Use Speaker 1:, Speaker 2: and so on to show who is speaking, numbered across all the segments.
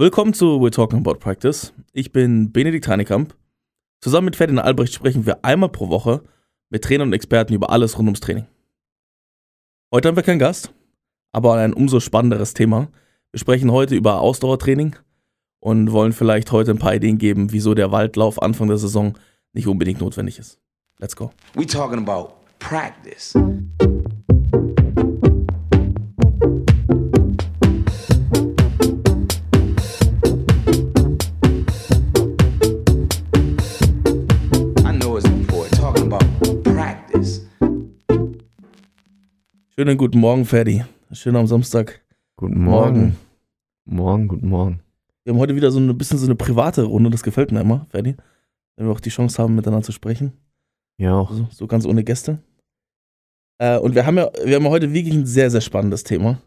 Speaker 1: Willkommen zu We're Talking About Practice. Ich bin Benedikt Heinekamp. Zusammen mit Ferdinand Albrecht sprechen wir einmal pro Woche mit Trainern und Experten über alles rund ums Training. Heute haben wir keinen Gast, aber ein umso spannenderes Thema. Wir sprechen heute über Ausdauertraining und wollen vielleicht heute ein paar Ideen geben, wieso der Waldlauf Anfang der Saison nicht unbedingt notwendig ist. Let's go.
Speaker 2: We talking about practice.
Speaker 1: Schönen guten Morgen, Ferdi. Schön am Samstag.
Speaker 3: Guten Morgen. Morgen, guten Morgen.
Speaker 1: Wir haben heute wieder so ein bisschen so eine private Runde, das gefällt mir immer, Ferdi. Wenn wir auch die Chance haben, miteinander zu sprechen.
Speaker 3: Ja, auch.
Speaker 1: So, so ganz ohne Gäste. Äh, und wir haben ja, wir haben ja heute wirklich ein sehr, sehr spannendes Thema.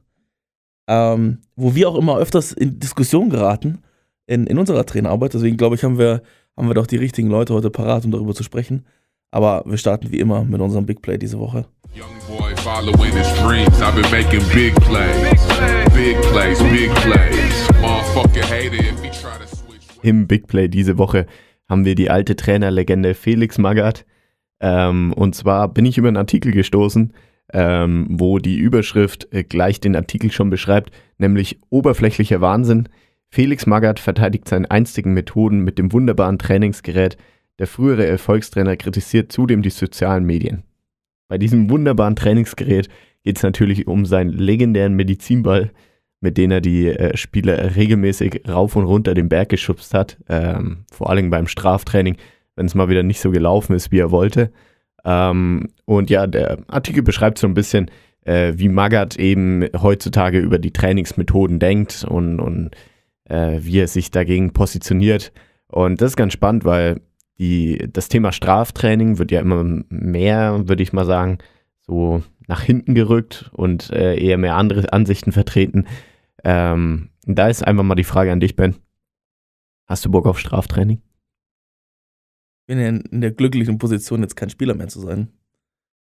Speaker 1: Ähm, wo wir auch immer öfters in Diskussion geraten in, in unserer Trainerarbeit. Deswegen glaube ich, haben wir, haben wir doch die richtigen Leute heute parat, um darüber zu sprechen. Aber wir starten wie immer mit unserem Big Play diese Woche.
Speaker 3: Im Big Play diese Woche haben wir die alte Trainerlegende Felix Magath. Ähm, und zwar bin ich über einen Artikel gestoßen, ähm, wo die Überschrift äh, gleich den Artikel schon beschreibt, nämlich oberflächlicher Wahnsinn. Felix Magath verteidigt seine einstigen Methoden mit dem wunderbaren Trainingsgerät. Der frühere Erfolgstrainer kritisiert zudem die sozialen Medien. Bei diesem wunderbaren Trainingsgerät geht es natürlich um seinen legendären Medizinball, mit dem er die äh, Spieler regelmäßig rauf und runter den Berg geschubst hat. Ähm, vor allem beim Straftraining, wenn es mal wieder nicht so gelaufen ist, wie er wollte. Ähm, und ja, der Artikel beschreibt so ein bisschen, äh, wie Magath eben heutzutage über die Trainingsmethoden denkt und, und äh, wie er sich dagegen positioniert. Und das ist ganz spannend, weil die, das Thema Straftraining wird ja immer mehr, würde ich mal sagen, so nach hinten gerückt und äh, eher mehr andere Ansichten vertreten. Ähm, da ist einfach mal die Frage an dich, Ben. Hast du Bock auf Straftraining?
Speaker 1: bin ja in, in der glücklichen Position, jetzt kein Spieler mehr zu sein.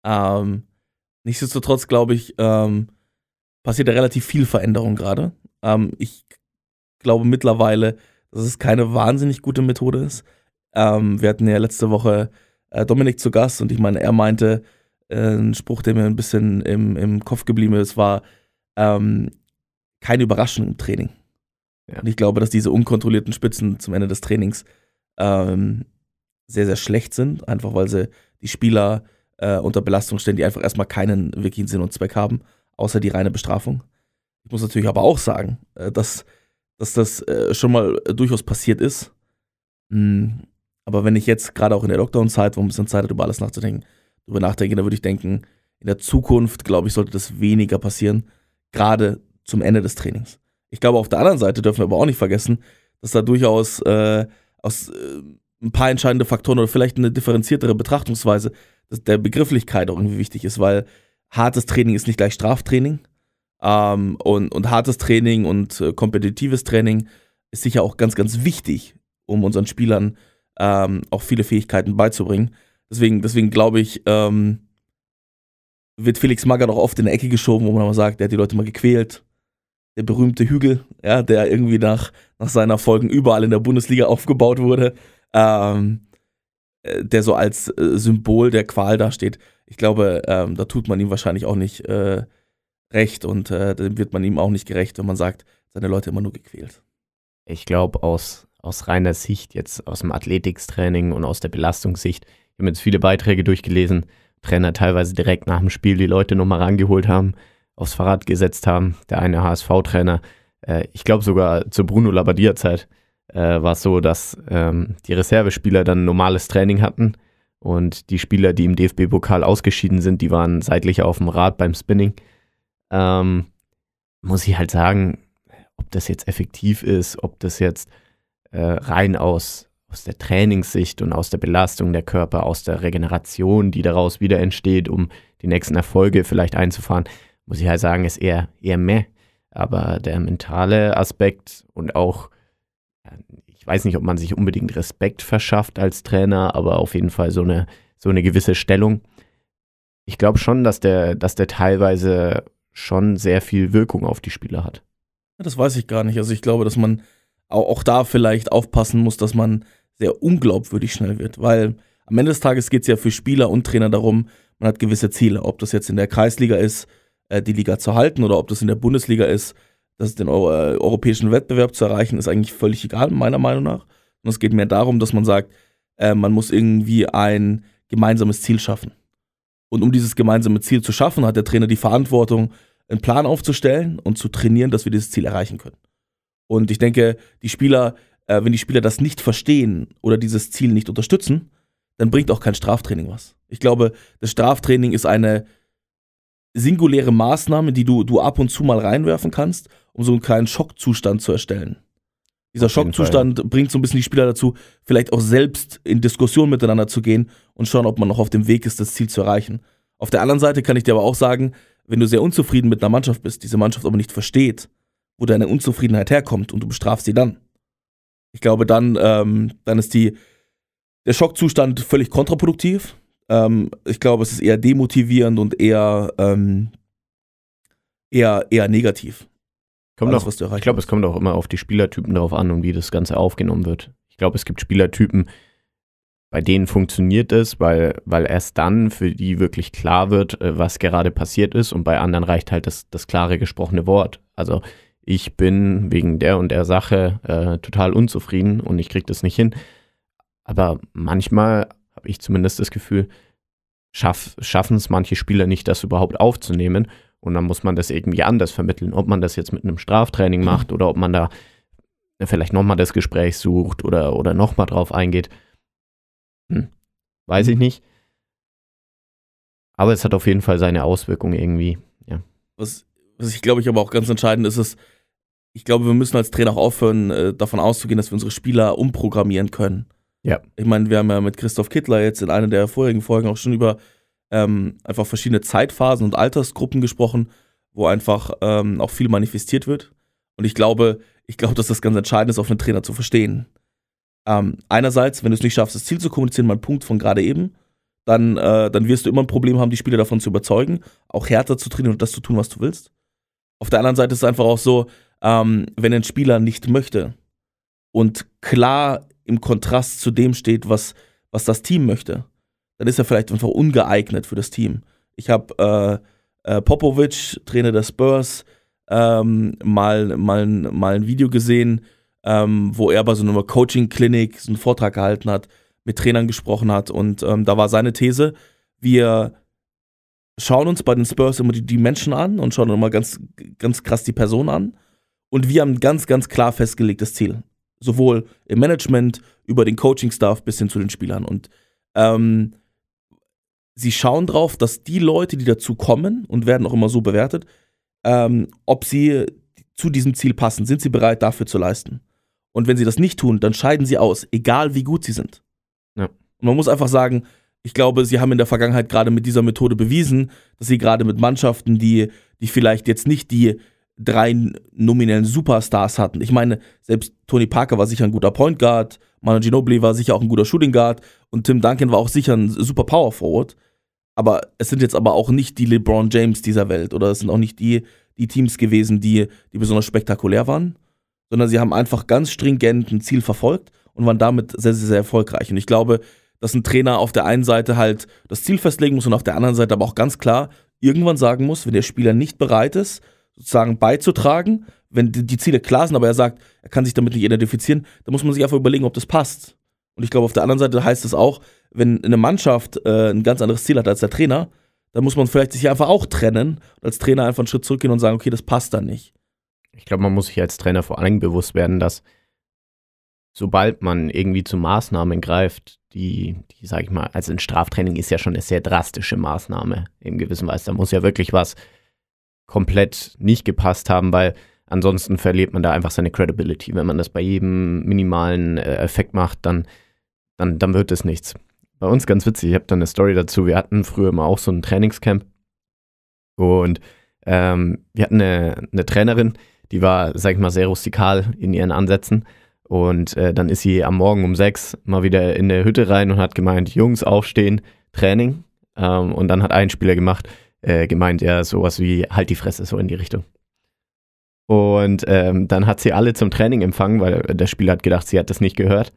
Speaker 1: Ähm, nichtsdestotrotz glaube ich, ähm, passiert da relativ viel Veränderung gerade. Ähm, ich glaube mittlerweile, dass es keine wahnsinnig gute Methode ist. Ähm, wir hatten ja letzte Woche äh, Dominik zu Gast und ich meine, er meinte, äh, ein Spruch, der mir ein bisschen im, im Kopf geblieben ist, war ähm, keine Überraschung im Training.
Speaker 3: Ja.
Speaker 1: Und ich glaube, dass diese unkontrollierten Spitzen zum Ende des Trainings ähm, sehr, sehr schlecht sind, einfach weil sie die Spieler äh, unter Belastung stellen, die einfach erstmal keinen wirklichen Sinn und Zweck haben, außer die reine Bestrafung. Ich muss natürlich aber auch sagen, äh, dass, dass das äh, schon mal durchaus passiert ist. Mm, aber wenn ich jetzt gerade auch in der Lockdown-Zeit, wo man ein bisschen Zeit hat, über alles nachzudenken, darüber nachdenke, dann würde ich denken, in der Zukunft, glaube ich, sollte das weniger passieren, gerade zum Ende des Trainings. Ich glaube, auf der anderen Seite dürfen wir aber auch nicht vergessen, dass da durchaus äh, aus äh, ein paar entscheidende Faktoren oder vielleicht eine differenziertere Betrachtungsweise der Begrifflichkeit auch irgendwie wichtig ist, weil hartes Training ist nicht gleich Straftraining. Ähm, und, und hartes Training und äh, kompetitives Training ist sicher auch ganz, ganz wichtig, um unseren Spielern ähm, auch viele Fähigkeiten beizubringen. Deswegen, deswegen glaube ich, ähm, wird Felix Magath auch oft in eine Ecke geschoben, wo man mal sagt, der hat die Leute mal gequält. Der berühmte Hügel, ja, der irgendwie nach, nach seinen Erfolgen überall in der Bundesliga aufgebaut wurde, ähm, äh, der so als äh, Symbol der Qual dasteht. Ich glaube, ähm, da tut man ihm wahrscheinlich auch nicht äh, recht und äh, dem wird man ihm auch nicht gerecht, wenn man sagt, seine Leute immer nur gequält.
Speaker 3: Ich glaube, aus, aus reiner Sicht, jetzt aus dem Athletikstraining und aus der Belastungssicht, ich habe jetzt viele Beiträge durchgelesen, Trainer teilweise direkt nach dem Spiel die Leute nochmal rangeholt haben, aufs Fahrrad gesetzt haben. Der eine HSV-Trainer, äh, ich glaube sogar zur Bruno Labbadia-Zeit, äh, war es so, dass ähm, die Reservespieler dann normales Training hatten und die Spieler, die im DFB-Pokal ausgeschieden sind, die waren seitlich auf dem Rad beim Spinning. Ähm, muss ich halt sagen, ob das jetzt effektiv ist, ob das jetzt äh, rein aus, aus der Trainingssicht und aus der Belastung der Körper, aus der Regeneration, die daraus wieder entsteht, um die nächsten Erfolge vielleicht einzufahren, muss ich halt sagen, ist eher, eher mehr. Aber der mentale Aspekt und auch ich weiß nicht, ob man sich unbedingt Respekt verschafft als Trainer, aber auf jeden Fall so eine, so eine gewisse Stellung. Ich glaube schon, dass der, dass der teilweise schon sehr viel Wirkung auf die Spieler hat.
Speaker 1: Das weiß ich gar nicht. Also ich glaube, dass man auch, da vielleicht aufpassen muss, dass man sehr unglaubwürdig schnell wird, weil am Ende des Tages geht es ja für Spieler und Trainer darum, man hat gewisse Ziele, ob das jetzt in der Kreisliga ist, äh, die Liga zu halten oder ob das in der Bundesliga ist, das den äh, europäischen Wettbewerb zu erreichen, ist eigentlich völlig egal, meiner Meinung nach. Und es geht mehr darum, dass man sagt, äh, man muss irgendwie ein gemeinsames Ziel schaffen. Und um dieses gemeinsame Ziel zu schaffen, hat der Trainer die Verantwortung, einen Plan aufzustellen und zu trainieren, dass wir dieses Ziel erreichen können. Und ich denke, die Spieler, äh, wenn die Spieler das nicht verstehen oder dieses Ziel nicht unterstützen, dann bringt auch kein Straftraining was. Ich glaube, das Straftraining ist eine singuläre Maßnahme, die du, du ab und zu mal reinwerfen kannst, um so einen kleinen Schockzustand zu erstellen. Dieser Schockzustand Fall. bringt so ein bisschen die Spieler dazu, vielleicht auch selbst in Diskussion miteinander zu gehen und schauen, ob man noch auf dem Weg ist, das Ziel zu erreichen. Auf der anderen Seite kann ich dir aber auch sagen, wenn du sehr unzufrieden mit einer Mannschaft bist, diese Mannschaft aber nicht versteht, wo deine Unzufriedenheit herkommt und du bestrafst sie dann. Ich glaube, dann, ähm, dann ist die, der Schockzustand völlig kontraproduktiv. Ähm, ich glaube, es ist eher demotivierend und eher, ähm, eher, eher negativ.
Speaker 3: Kommt alles, auch, ich glaube, es kommt auch immer auf die Spielertypen darauf an und wie das Ganze aufgenommen wird. Ich glaube, es gibt Spielertypen, bei denen funktioniert es, weil, weil erst dann für die wirklich klar wird, äh, was gerade passiert ist und bei anderen reicht halt das, das klare gesprochene Wort. Also ich bin wegen der und der Sache äh, total unzufrieden und ich kriege das nicht hin. Aber manchmal habe ich zumindest das Gefühl, schaff, schaffen es manche Spieler nicht, das überhaupt aufzunehmen und dann muss man das irgendwie anders vermitteln. Ob man das jetzt mit einem Straftraining macht oder ob man da vielleicht nochmal das Gespräch sucht oder, oder nochmal drauf eingeht. Hm. Weiß ich nicht. Aber es hat auf jeden Fall seine Auswirkungen irgendwie. Ja.
Speaker 1: Was, was ich glaube ich aber auch ganz entscheidend ist, ist, ich glaube, wir müssen als Trainer auch aufhören, äh, davon auszugehen, dass wir unsere Spieler umprogrammieren können.
Speaker 3: Ja.
Speaker 1: Ich meine, wir haben ja mit Christoph Kittler jetzt in einer der vorherigen Folgen auch schon über ähm, einfach verschiedene Zeitphasen und Altersgruppen gesprochen, wo einfach ähm, auch viel manifestiert wird. Und ich glaube, ich glaube, dass das ganz entscheidend ist, auf einen Trainer zu verstehen. Ähm, einerseits, wenn du es nicht schaffst, das Ziel zu kommunizieren, mein Punkt von gerade eben, dann, äh, dann wirst du immer ein Problem haben, die Spieler davon zu überzeugen, auch härter zu trainieren und das zu tun, was du willst. Auf der anderen Seite ist es einfach auch so, ähm, wenn ein Spieler nicht möchte und klar im Kontrast zu dem steht, was, was das Team möchte, dann ist er vielleicht einfach ungeeignet für das Team. Ich habe äh, äh, Popovic, Trainer der Spurs, ähm, mal, mal, mal ein Video gesehen, ähm, wo er bei so einer Coaching-Klinik so einen Vortrag gehalten hat, mit Trainern gesprochen hat und ähm, da war seine These, wir schauen uns bei den Spurs immer die, die Menschen an und schauen immer ganz, ganz krass die Person an und wir haben ganz, ganz klar festgelegtes Ziel. Sowohl im Management, über den Coaching-Staff bis hin zu den Spielern und ähm, sie schauen drauf, dass die Leute, die dazu kommen und werden auch immer so bewertet, ähm, ob sie zu diesem Ziel passen, sind sie bereit dafür zu leisten. Und wenn sie das nicht tun, dann scheiden sie aus, egal wie gut sie sind. Ja. Und man muss einfach sagen, ich glaube, sie haben in der Vergangenheit gerade mit dieser Methode bewiesen, dass sie gerade mit Mannschaften, die, die vielleicht jetzt nicht die drei nominellen Superstars hatten. Ich meine, selbst Tony Parker war sicher ein guter Point Guard, Manu Ginobili war sicher auch ein guter Shooting Guard und Tim Duncan war auch sicher ein super Power Forward. Aber es sind jetzt aber auch nicht die LeBron James dieser Welt oder es sind auch nicht die, die Teams gewesen, die, die besonders spektakulär waren, sondern sie haben einfach ganz stringent ein Ziel verfolgt und waren damit sehr, sehr, sehr erfolgreich. Und ich glaube, dass ein Trainer auf der einen Seite halt das Ziel festlegen muss und auf der anderen Seite aber auch ganz klar irgendwann sagen muss, wenn der Spieler nicht bereit ist, sozusagen beizutragen, wenn die Ziele klar sind, aber er sagt, er kann sich damit nicht identifizieren, dann muss man sich einfach überlegen, ob das passt. Und ich glaube, auf der anderen Seite heißt es auch, wenn eine Mannschaft äh, ein ganz anderes Ziel hat als der Trainer, dann muss man vielleicht sich einfach auch trennen und als Trainer einfach einen Schritt zurückgehen und sagen, okay, das passt dann nicht.
Speaker 3: Ich glaube, man muss sich als Trainer vor allem bewusst werden, dass sobald man irgendwie zu Maßnahmen greift, die, die sage ich mal, also ein Straftraining ist ja schon eine sehr drastische Maßnahme in gewissen Weise. Da muss ja wirklich was komplett nicht gepasst haben, weil ansonsten verliert man da einfach seine Credibility. Wenn man das bei jedem minimalen äh, Effekt macht, dann, dann, dann wird es nichts bei uns ganz witzig. Ich habe da eine Story dazu. Wir hatten früher immer auch so ein Trainingscamp. Und ähm, wir hatten eine, eine, Trainerin, die war, sag ich mal, sehr rustikal in ihren Ansätzen. Und äh, dann ist sie am Morgen um sechs mal wieder in der Hütte rein und hat gemeint, Jungs, aufstehen, Training. Ähm, und dann hat ein Spieler gemacht, äh, gemeint, ja, sowas wie halt die Fresse, so in die Richtung. Und ähm, dann hat sie alle zum Training empfangen, weil der Spieler hat gedacht, sie hat das nicht gehört.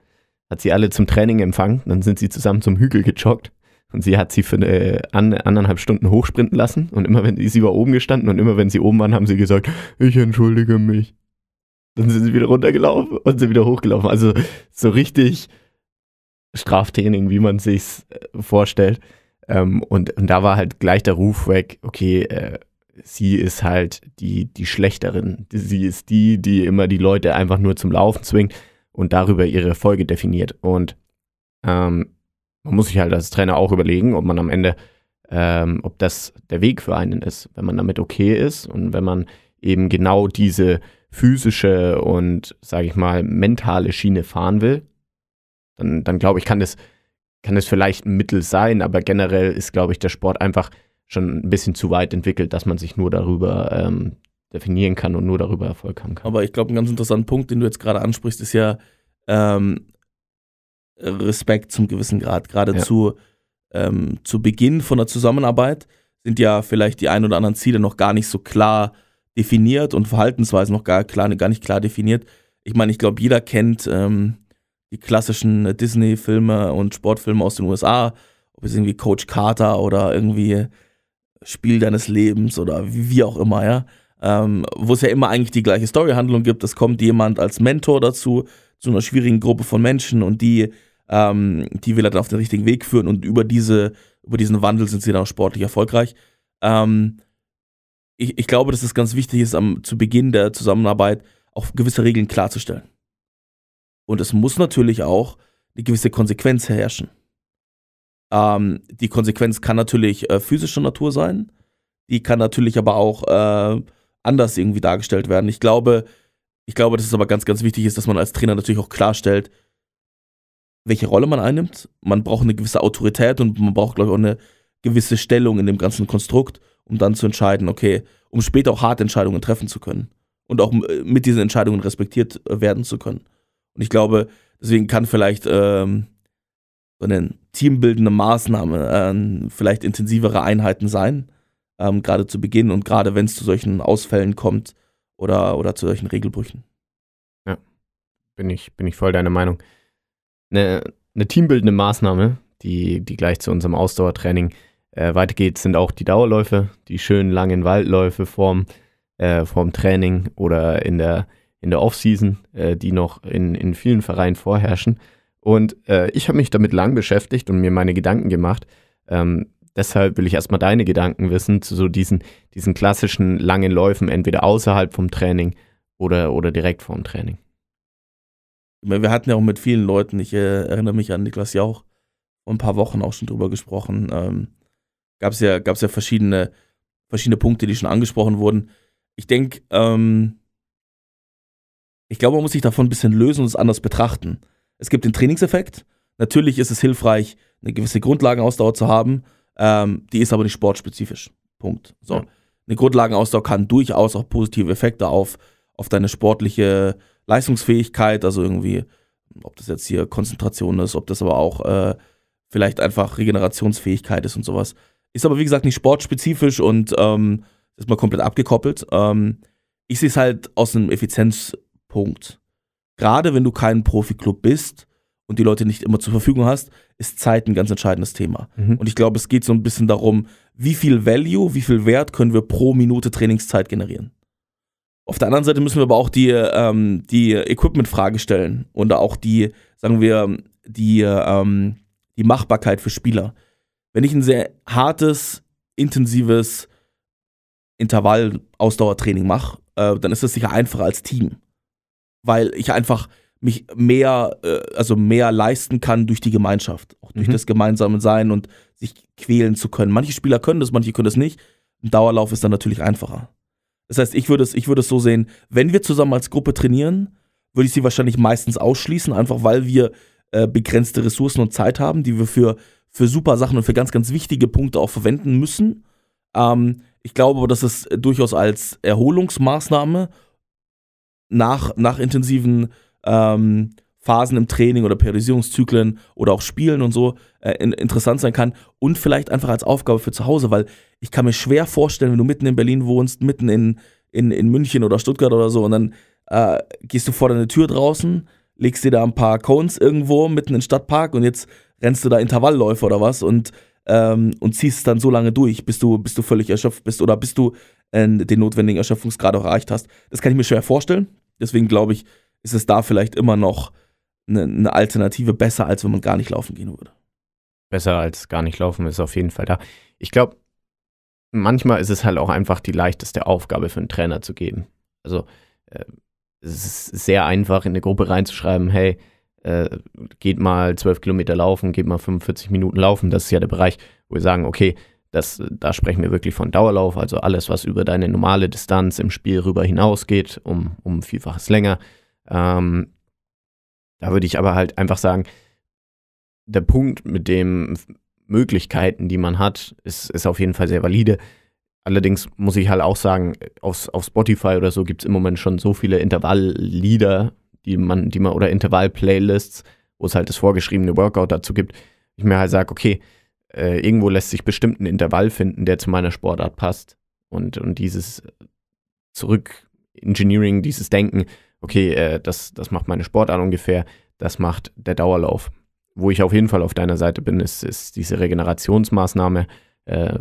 Speaker 3: Hat sie alle zum Training empfangen. Dann sind sie zusammen zum Hügel gejoggt. Und sie hat sie für eine, an, anderthalb Stunden hochsprinten lassen. Und immer wenn sie war oben gestanden und immer wenn sie oben waren, haben sie gesagt, ich entschuldige mich. Dann sind sie wieder runtergelaufen und sind wieder hochgelaufen. Also so richtig Straftraining, wie man sich's äh, vorstellt. Ähm, und, und da war halt gleich der Ruf weg, okay, äh, sie ist halt die, die Schlechterin. Sie ist die, die immer die Leute einfach nur zum Laufen zwingt und darüber ihre Erfolge definiert. Und ähm, man muss sich halt als Trainer auch überlegen, ob man am Ende, ähm, ob das der Weg für einen ist, wenn man damit okay ist und wenn man eben genau diese physische und, sage ich mal, mentale Schiene fahren will, dann, dann glaube ich, kann das, kann das vielleicht ein Mittel sein, aber generell ist, glaube ich, der Sport einfach schon ein bisschen zu weit entwickelt, dass man sich nur darüber ähm, definieren kann und nur darüber Erfolg haben kann.
Speaker 1: Aber ich glaube, ein ganz interessanter Punkt, den du jetzt gerade ansprichst, ist ja ähm, Respekt zum gewissen Grad. Gerade
Speaker 3: Ja.
Speaker 1: zu, ähm, zu Beginn von der Zusammenarbeit sind ja vielleicht die ein oder anderen Ziele noch gar nicht so klar definiert und Verhaltensweisen noch gar, klar, gar nicht klar definiert. Ich meine, ich glaube, jeder kennt ähm, die klassischen Disney-Filme und Sportfilme aus den USA, ob es irgendwie Coach Carter oder irgendwie Spiel deines Lebens oder wie, auch immer, ja. Ähm, wo es ja immer eigentlich die gleiche Storyhandlung gibt. Es kommt jemand als Mentor dazu, zu einer schwierigen Gruppe von Menschen und die, ähm, die will er dann auf den richtigen Weg führen und über, diese, über diesen Wandel sind sie dann auch sportlich erfolgreich. Ähm, ich, ich glaube, dass es ganz wichtig ist, am, zu Beginn der Zusammenarbeit auch gewisse Regeln klarzustellen. Und es muss natürlich auch eine gewisse Konsequenz herrschen. Ähm, die Konsequenz kann natürlich äh, physischer Natur sein, die kann natürlich aber auch äh, anders irgendwie dargestellt werden. Ich glaube, ich glaube, dass es aber ganz, ganz wichtig ist, dass man als Trainer natürlich auch klarstellt, welche Rolle man einnimmt. Man braucht eine gewisse Autorität und man braucht, glaube ich, auch eine gewisse Stellung in dem ganzen Konstrukt, um dann zu entscheiden, okay, um später auch harte Entscheidungen treffen zu können und auch äh, mit diesen Entscheidungen respektiert äh, werden zu können. Und ich glaube, deswegen kann vielleicht ähm, so eine teambildende Maßnahme äh, vielleicht intensivere Einheiten sein, ähm, gerade zu Beginn und gerade wenn es zu solchen Ausfällen kommt oder, oder zu solchen Regelbrüchen.
Speaker 3: bin ich, bin ich voll deiner Meinung. Eine, eine teambildende Maßnahme, die, die gleich zu unserem Ausdauertraining äh, weitergeht, sind auch die Dauerläufe, die schönen langen Waldläufe vorm, äh, vorm Training oder in der, in der Offseason, äh, die noch in, in vielen Vereinen vorherrschen. Und äh, ich habe mich damit lang beschäftigt und mir meine Gedanken gemacht. Ähm, deshalb will ich erstmal deine Gedanken wissen zu so diesen, diesen klassischen langen Läufen, entweder außerhalb vom Training oder, oder direkt vorm Training.
Speaker 1: Wir hatten ja auch mit vielen Leuten, ich äh, erinnere mich an Niklas Jauch, vor ein paar Wochen auch schon drüber gesprochen. Ähm, Gab es ja, gab's ja verschiedene, verschiedene Punkte, die schon angesprochen wurden. Ich denke, ähm, ich glaube, man muss sich davon ein bisschen lösen und es anders betrachten. Es gibt den Trainingseffekt. Natürlich ist es hilfreich, eine gewisse Grundlagenausdauer zu haben. Ähm, die ist aber nicht sportspezifisch. Punkt. So.
Speaker 3: Ja.
Speaker 1: Eine Grundlagenausdauer kann durchaus auch positive Effekte auf, auf deine sportliche Leistungsfähigkeit, also irgendwie, ob das jetzt hier Konzentration ist, ob das aber auch äh, vielleicht einfach Regenerationsfähigkeit ist und sowas. Ist aber wie gesagt nicht sportspezifisch und ähm, ist mal komplett abgekoppelt. Ähm, ich sehe es halt aus einem Effizienzpunkt. Gerade wenn du kein Profiklub bist und die Leute nicht immer zur Verfügung hast, ist Zeit ein ganz entscheidendes Thema.
Speaker 3: Mhm.
Speaker 1: Und ich glaube, es geht so ein bisschen darum, wie viel Value, wie viel Wert können wir pro Minute Trainingszeit generieren. Auf der anderen Seite müssen wir aber auch die, ähm, die Equipment-Frage stellen und auch die, sagen wir, die, ähm, die Machbarkeit für Spieler. Wenn ich ein sehr hartes, intensives Intervall-Ausdauertraining mache, äh, dann ist das sicher einfacher als Team. Weil ich einfach mich mehr, äh, also mehr leisten kann durch die Gemeinschaft, auch durch
Speaker 3: Mhm.
Speaker 1: das gemeinsame Sein und sich quälen zu können. Manche Spieler können das, manche können das nicht. Ein Dauerlauf ist dann natürlich einfacher. Das heißt, ich würde es, ich würde es so sehen, wenn wir zusammen als Gruppe trainieren, würde ich sie wahrscheinlich meistens ausschließen, einfach weil wir äh, begrenzte Ressourcen und Zeit haben, die wir für, für super Sachen und für ganz, ganz wichtige Punkte auch verwenden müssen. Ähm, ich glaube aber, dass es durchaus als Erholungsmaßnahme nach, nach intensiven ähm, Phasen im Training oder Periodisierungszyklen oder auch Spielen und so äh, in, interessant sein kann und vielleicht einfach als Aufgabe für zu Hause, weil ich kann mir schwer vorstellen, wenn du mitten in Berlin wohnst, mitten in, in, in München oder Stuttgart oder so und dann äh, gehst du vor deine Tür draußen, legst dir da ein paar Cones irgendwo mitten in Stadtpark und jetzt rennst du da Intervallläufe oder was und, ähm, und ziehst es dann so lange durch, bis du, bis du völlig erschöpft bist oder bis du äh, den notwendigen Erschöpfungsgrad auch erreicht hast. Das kann ich mir schwer vorstellen. Deswegen glaube ich, ist es da vielleicht immer noch eine, eine Alternative besser, als wenn man gar nicht laufen gehen würde.
Speaker 3: Besser als gar nicht laufen ist auf jeden Fall da. Ich glaube, manchmal ist es halt auch einfach die leichteste Aufgabe für einen Trainer zu geben. Also äh, es ist sehr einfach, in eine Gruppe reinzuschreiben, hey, äh, geht mal 12 Kilometer laufen, geht mal 45 Minuten laufen. Das ist ja der Bereich, wo wir sagen, okay, das, da sprechen wir wirklich von Dauerlauf, also alles, was über deine normale Distanz im Spiel rüber hinausgeht, um, um Vielfaches länger. Ähm, da würde ich aber halt einfach sagen, der Punkt mit den Möglichkeiten, die man hat, ist, ist auf jeden Fall sehr valide. Allerdings muss ich halt auch sagen, auf, auf Spotify oder so gibt es im Moment schon so viele Intervalllieder, die man, die man, oder Intervall-Playlists, wo es halt das vorgeschriebene Workout dazu gibt. Ich mir halt sage, okay, äh, irgendwo lässt sich bestimmt ein Intervall finden, der zu meiner Sportart passt. Und, und dieses Zurück-Engineering, dieses Denken, okay, äh, das, das macht meine Sportart ungefähr, das macht der Dauerlauf. Wo ich auf jeden Fall auf deiner Seite bin, ist, ist diese Regenerationsmaßnahme, äh,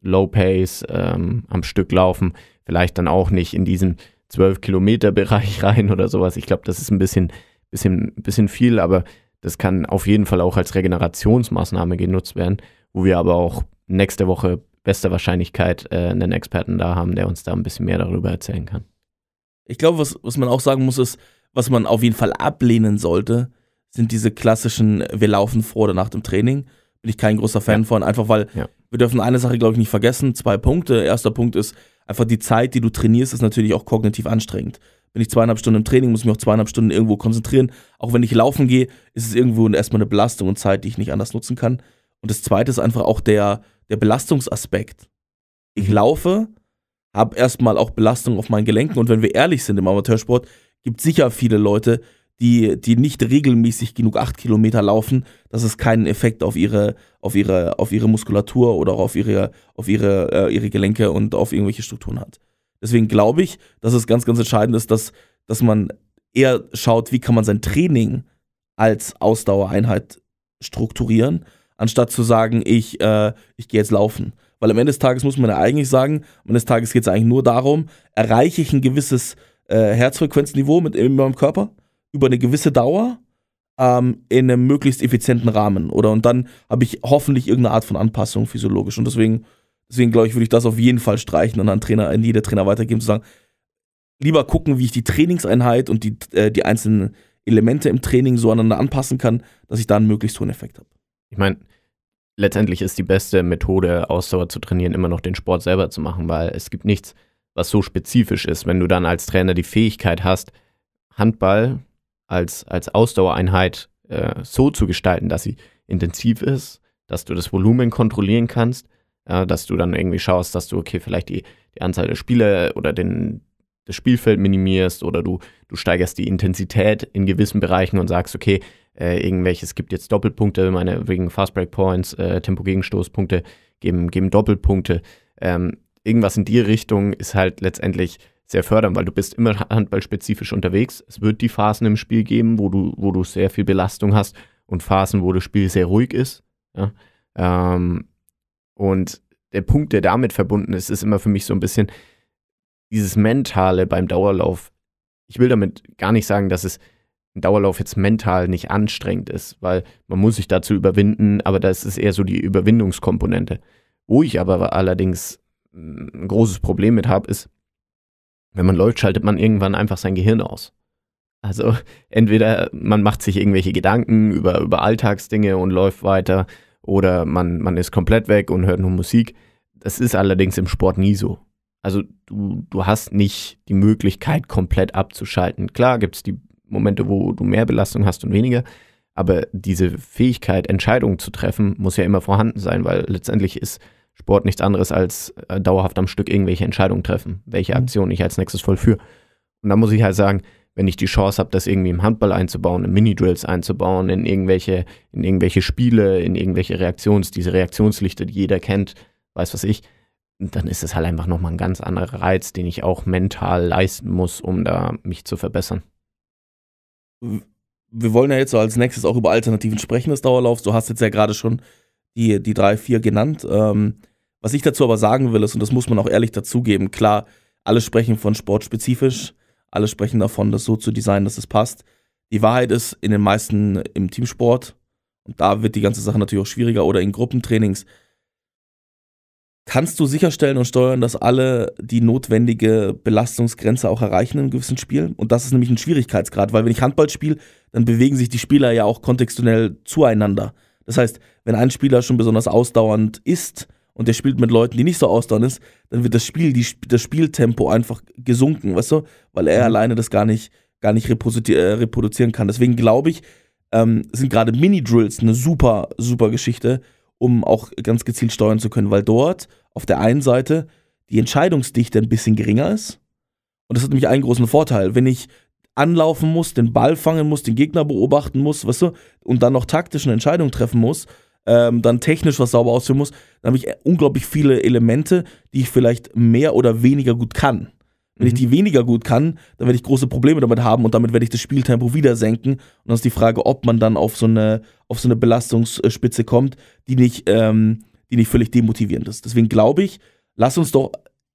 Speaker 3: Low Pace, ähm, am Stück laufen, vielleicht dann auch nicht in diesen 12 Kilometer Bereich rein oder sowas. Ich glaube, das ist ein bisschen, bisschen, bisschen viel, aber das kann auf jeden Fall auch als Regenerationsmaßnahme genutzt werden, wo wir aber auch nächste Woche bester Wahrscheinlichkeit äh, einen Experten da haben, der uns da ein bisschen mehr darüber erzählen kann.
Speaker 1: Ich glaube, was, was man auch sagen muss, ist, was man auf jeden Fall ablehnen sollte, sind diese klassischen, wir laufen vor oder nach dem Training. Bin ich kein großer Fan ja. von, einfach weil ja. wir dürfen eine Sache, glaube ich, nicht vergessen. Zwei Punkte. Erster Punkt ist, einfach die Zeit, die du trainierst, ist natürlich auch kognitiv anstrengend. Bin ich zweieinhalb Stunden im Training, muss ich mich auch zweieinhalb Stunden irgendwo konzentrieren. Auch wenn ich laufen gehe, ist es irgendwo erstmal eine Belastung und Zeit, die ich nicht anders nutzen kann. Und das zweite ist einfach auch der, der Belastungsaspekt. Ich mhm. laufe, habe erstmal auch Belastung auf meinen Gelenken und wenn wir ehrlich sind im Amateursport, gibt es sicher viele Leute, die, die nicht regelmäßig genug acht Kilometer laufen, dass es keinen Effekt auf ihre, auf ihre, auf ihre Muskulatur oder auf ihre, auf ihre, äh, ihre Gelenke und auf irgendwelche Strukturen hat. Deswegen glaube ich, dass es ganz, ganz entscheidend ist, dass, dass man eher schaut, wie kann man sein Training als Ausdauereinheit strukturieren, anstatt zu sagen, ich, äh, ich gehe jetzt laufen. Weil am Ende des Tages muss man ja eigentlich sagen, am Ende des Tages geht es eigentlich nur darum, erreiche ich ein gewisses äh, Herzfrequenzniveau mit in meinem Körper über eine gewisse Dauer ähm, in einem möglichst effizienten Rahmen. Oder und dann habe ich hoffentlich irgendeine Art von Anpassung physiologisch. Und deswegen, deswegen glaube ich, würde ich das auf jeden Fall streichen und an Trainer, an jeder Trainer weitergeben, zu sagen, lieber gucken, wie ich die Trainingseinheit und die, äh, die einzelnen Elemente im Training so aneinander anpassen kann, dass ich da einen möglichst hohen Effekt habe.
Speaker 3: Ich meine, letztendlich ist die beste Methode, Ausdauer zu trainieren, immer noch den Sport selber zu machen, weil es gibt nichts, was so spezifisch ist. Wenn du dann als Trainer die Fähigkeit hast, Handball als, als Ausdauereinheit äh, so zu gestalten, dass sie intensiv ist, dass du das Volumen kontrollieren kannst, äh, dass du dann irgendwie schaust, dass du, okay, vielleicht die, die Anzahl der Spiele oder den, das Spielfeld minimierst oder du, du steigerst die Intensität in gewissen Bereichen und sagst, okay, äh, irgendwelches gibt jetzt Doppelpunkte, meine wegen Fast Break Points, äh, Tempo-Gegenstoßpunkte geben, geben Doppelpunkte. Ähm, irgendwas in die Richtung ist halt letztendlich sehr fördern, weil du bist immer handballspezifisch unterwegs. Es wird die Phasen im Spiel geben, wo du, wo du sehr viel Belastung hast und Phasen, wo das Spiel sehr ruhig ist. Ja? Ähm, und der Punkt, der damit verbunden ist, ist immer für mich so ein bisschen dieses Mentale beim Dauerlauf. Ich will damit gar nicht sagen, dass es ein Dauerlauf jetzt mental nicht anstrengend ist, weil man muss sich dazu überwinden, aber das ist eher so die Überwindungskomponente. Wo ich aber allerdings ein großes Problem mit habe, ist, wenn man läuft, schaltet man irgendwann einfach sein Gehirn aus. Also entweder man macht sich irgendwelche Gedanken über, über Alltagsdinge und läuft weiter oder man, man ist komplett weg und hört nur Musik. Das ist allerdings im Sport nie so. Also du, du hast nicht die Möglichkeit, komplett abzuschalten. Klar gibt es die Momente, wo du mehr Belastung hast und weniger, aber diese Fähigkeit, Entscheidungen zu treffen, muss ja immer vorhanden sein, weil letztendlich ist Sport nichts anderes als äh, dauerhaft am Stück irgendwelche Entscheidungen treffen, welche mhm. Aktion ich als nächstes vollführe. Und da muss ich halt sagen, wenn ich die Chance habe, das irgendwie im Handball einzubauen, in Mini-Drills einzubauen, in irgendwelche, in irgendwelche Spiele, in irgendwelche Reaktions, diese Reaktionslichter, die jeder kennt, weiß was ich, dann ist es halt einfach nochmal ein ganz anderer Reiz, den ich auch mental leisten muss, um da mich zu verbessern.
Speaker 1: Wir wollen ja jetzt so als nächstes auch über Alternativen sprechen des Dauerlaufs. Du hast jetzt ja gerade schon die, die drei, vier genannt. Ähm, was ich dazu aber sagen will, ist, und das muss man auch ehrlich dazugeben, klar, alle sprechen von sportspezifisch, alle sprechen davon, das so zu designen, dass es passt. Die Wahrheit ist, in den meisten im Teamsport, und da wird die ganze Sache natürlich auch schwieriger, oder in Gruppentrainings, kannst du sicherstellen und steuern, dass alle die notwendige Belastungsgrenze auch erreichen in gewissen Spielen. Und das ist nämlich ein Schwierigkeitsgrad, weil wenn ich Handball spiele, dann bewegen sich die Spieler ja auch kontextuell zueinander. Das heißt, wenn ein Spieler schon besonders ausdauernd ist und der spielt mit Leuten, die nicht so ausdauernd ist, dann wird das Spiel, die, das Spieltempo einfach gesunken, weißt du? Weil er mhm. alleine das gar nicht, gar nicht äh, reproduzieren kann. Deswegen glaube ich, ähm, sind gerade Mini-Drills eine super, super Geschichte, um auch ganz gezielt steuern zu können, weil dort auf der einen Seite die Entscheidungsdichte ein bisschen geringer ist. Und das hat nämlich einen großen Vorteil. Wenn ich anlaufen muss, den Ball fangen muss, den Gegner beobachten muss, weißt du, und dann noch taktisch eine Entscheidung treffen muss, ähm, dann technisch was sauber ausführen muss, dann habe ich unglaublich viele Elemente, die ich vielleicht mehr oder weniger gut kann. Wenn ich mhm. die weniger gut kann, dann werde ich große Probleme damit haben und damit werde ich das Spieltempo wieder senken. Und dann ist die Frage, ob man dann auf so eine, auf so eine Belastungsspitze kommt, die nicht, ähm, die nicht völlig demotivierend ist. Deswegen glaube ich, lass uns doch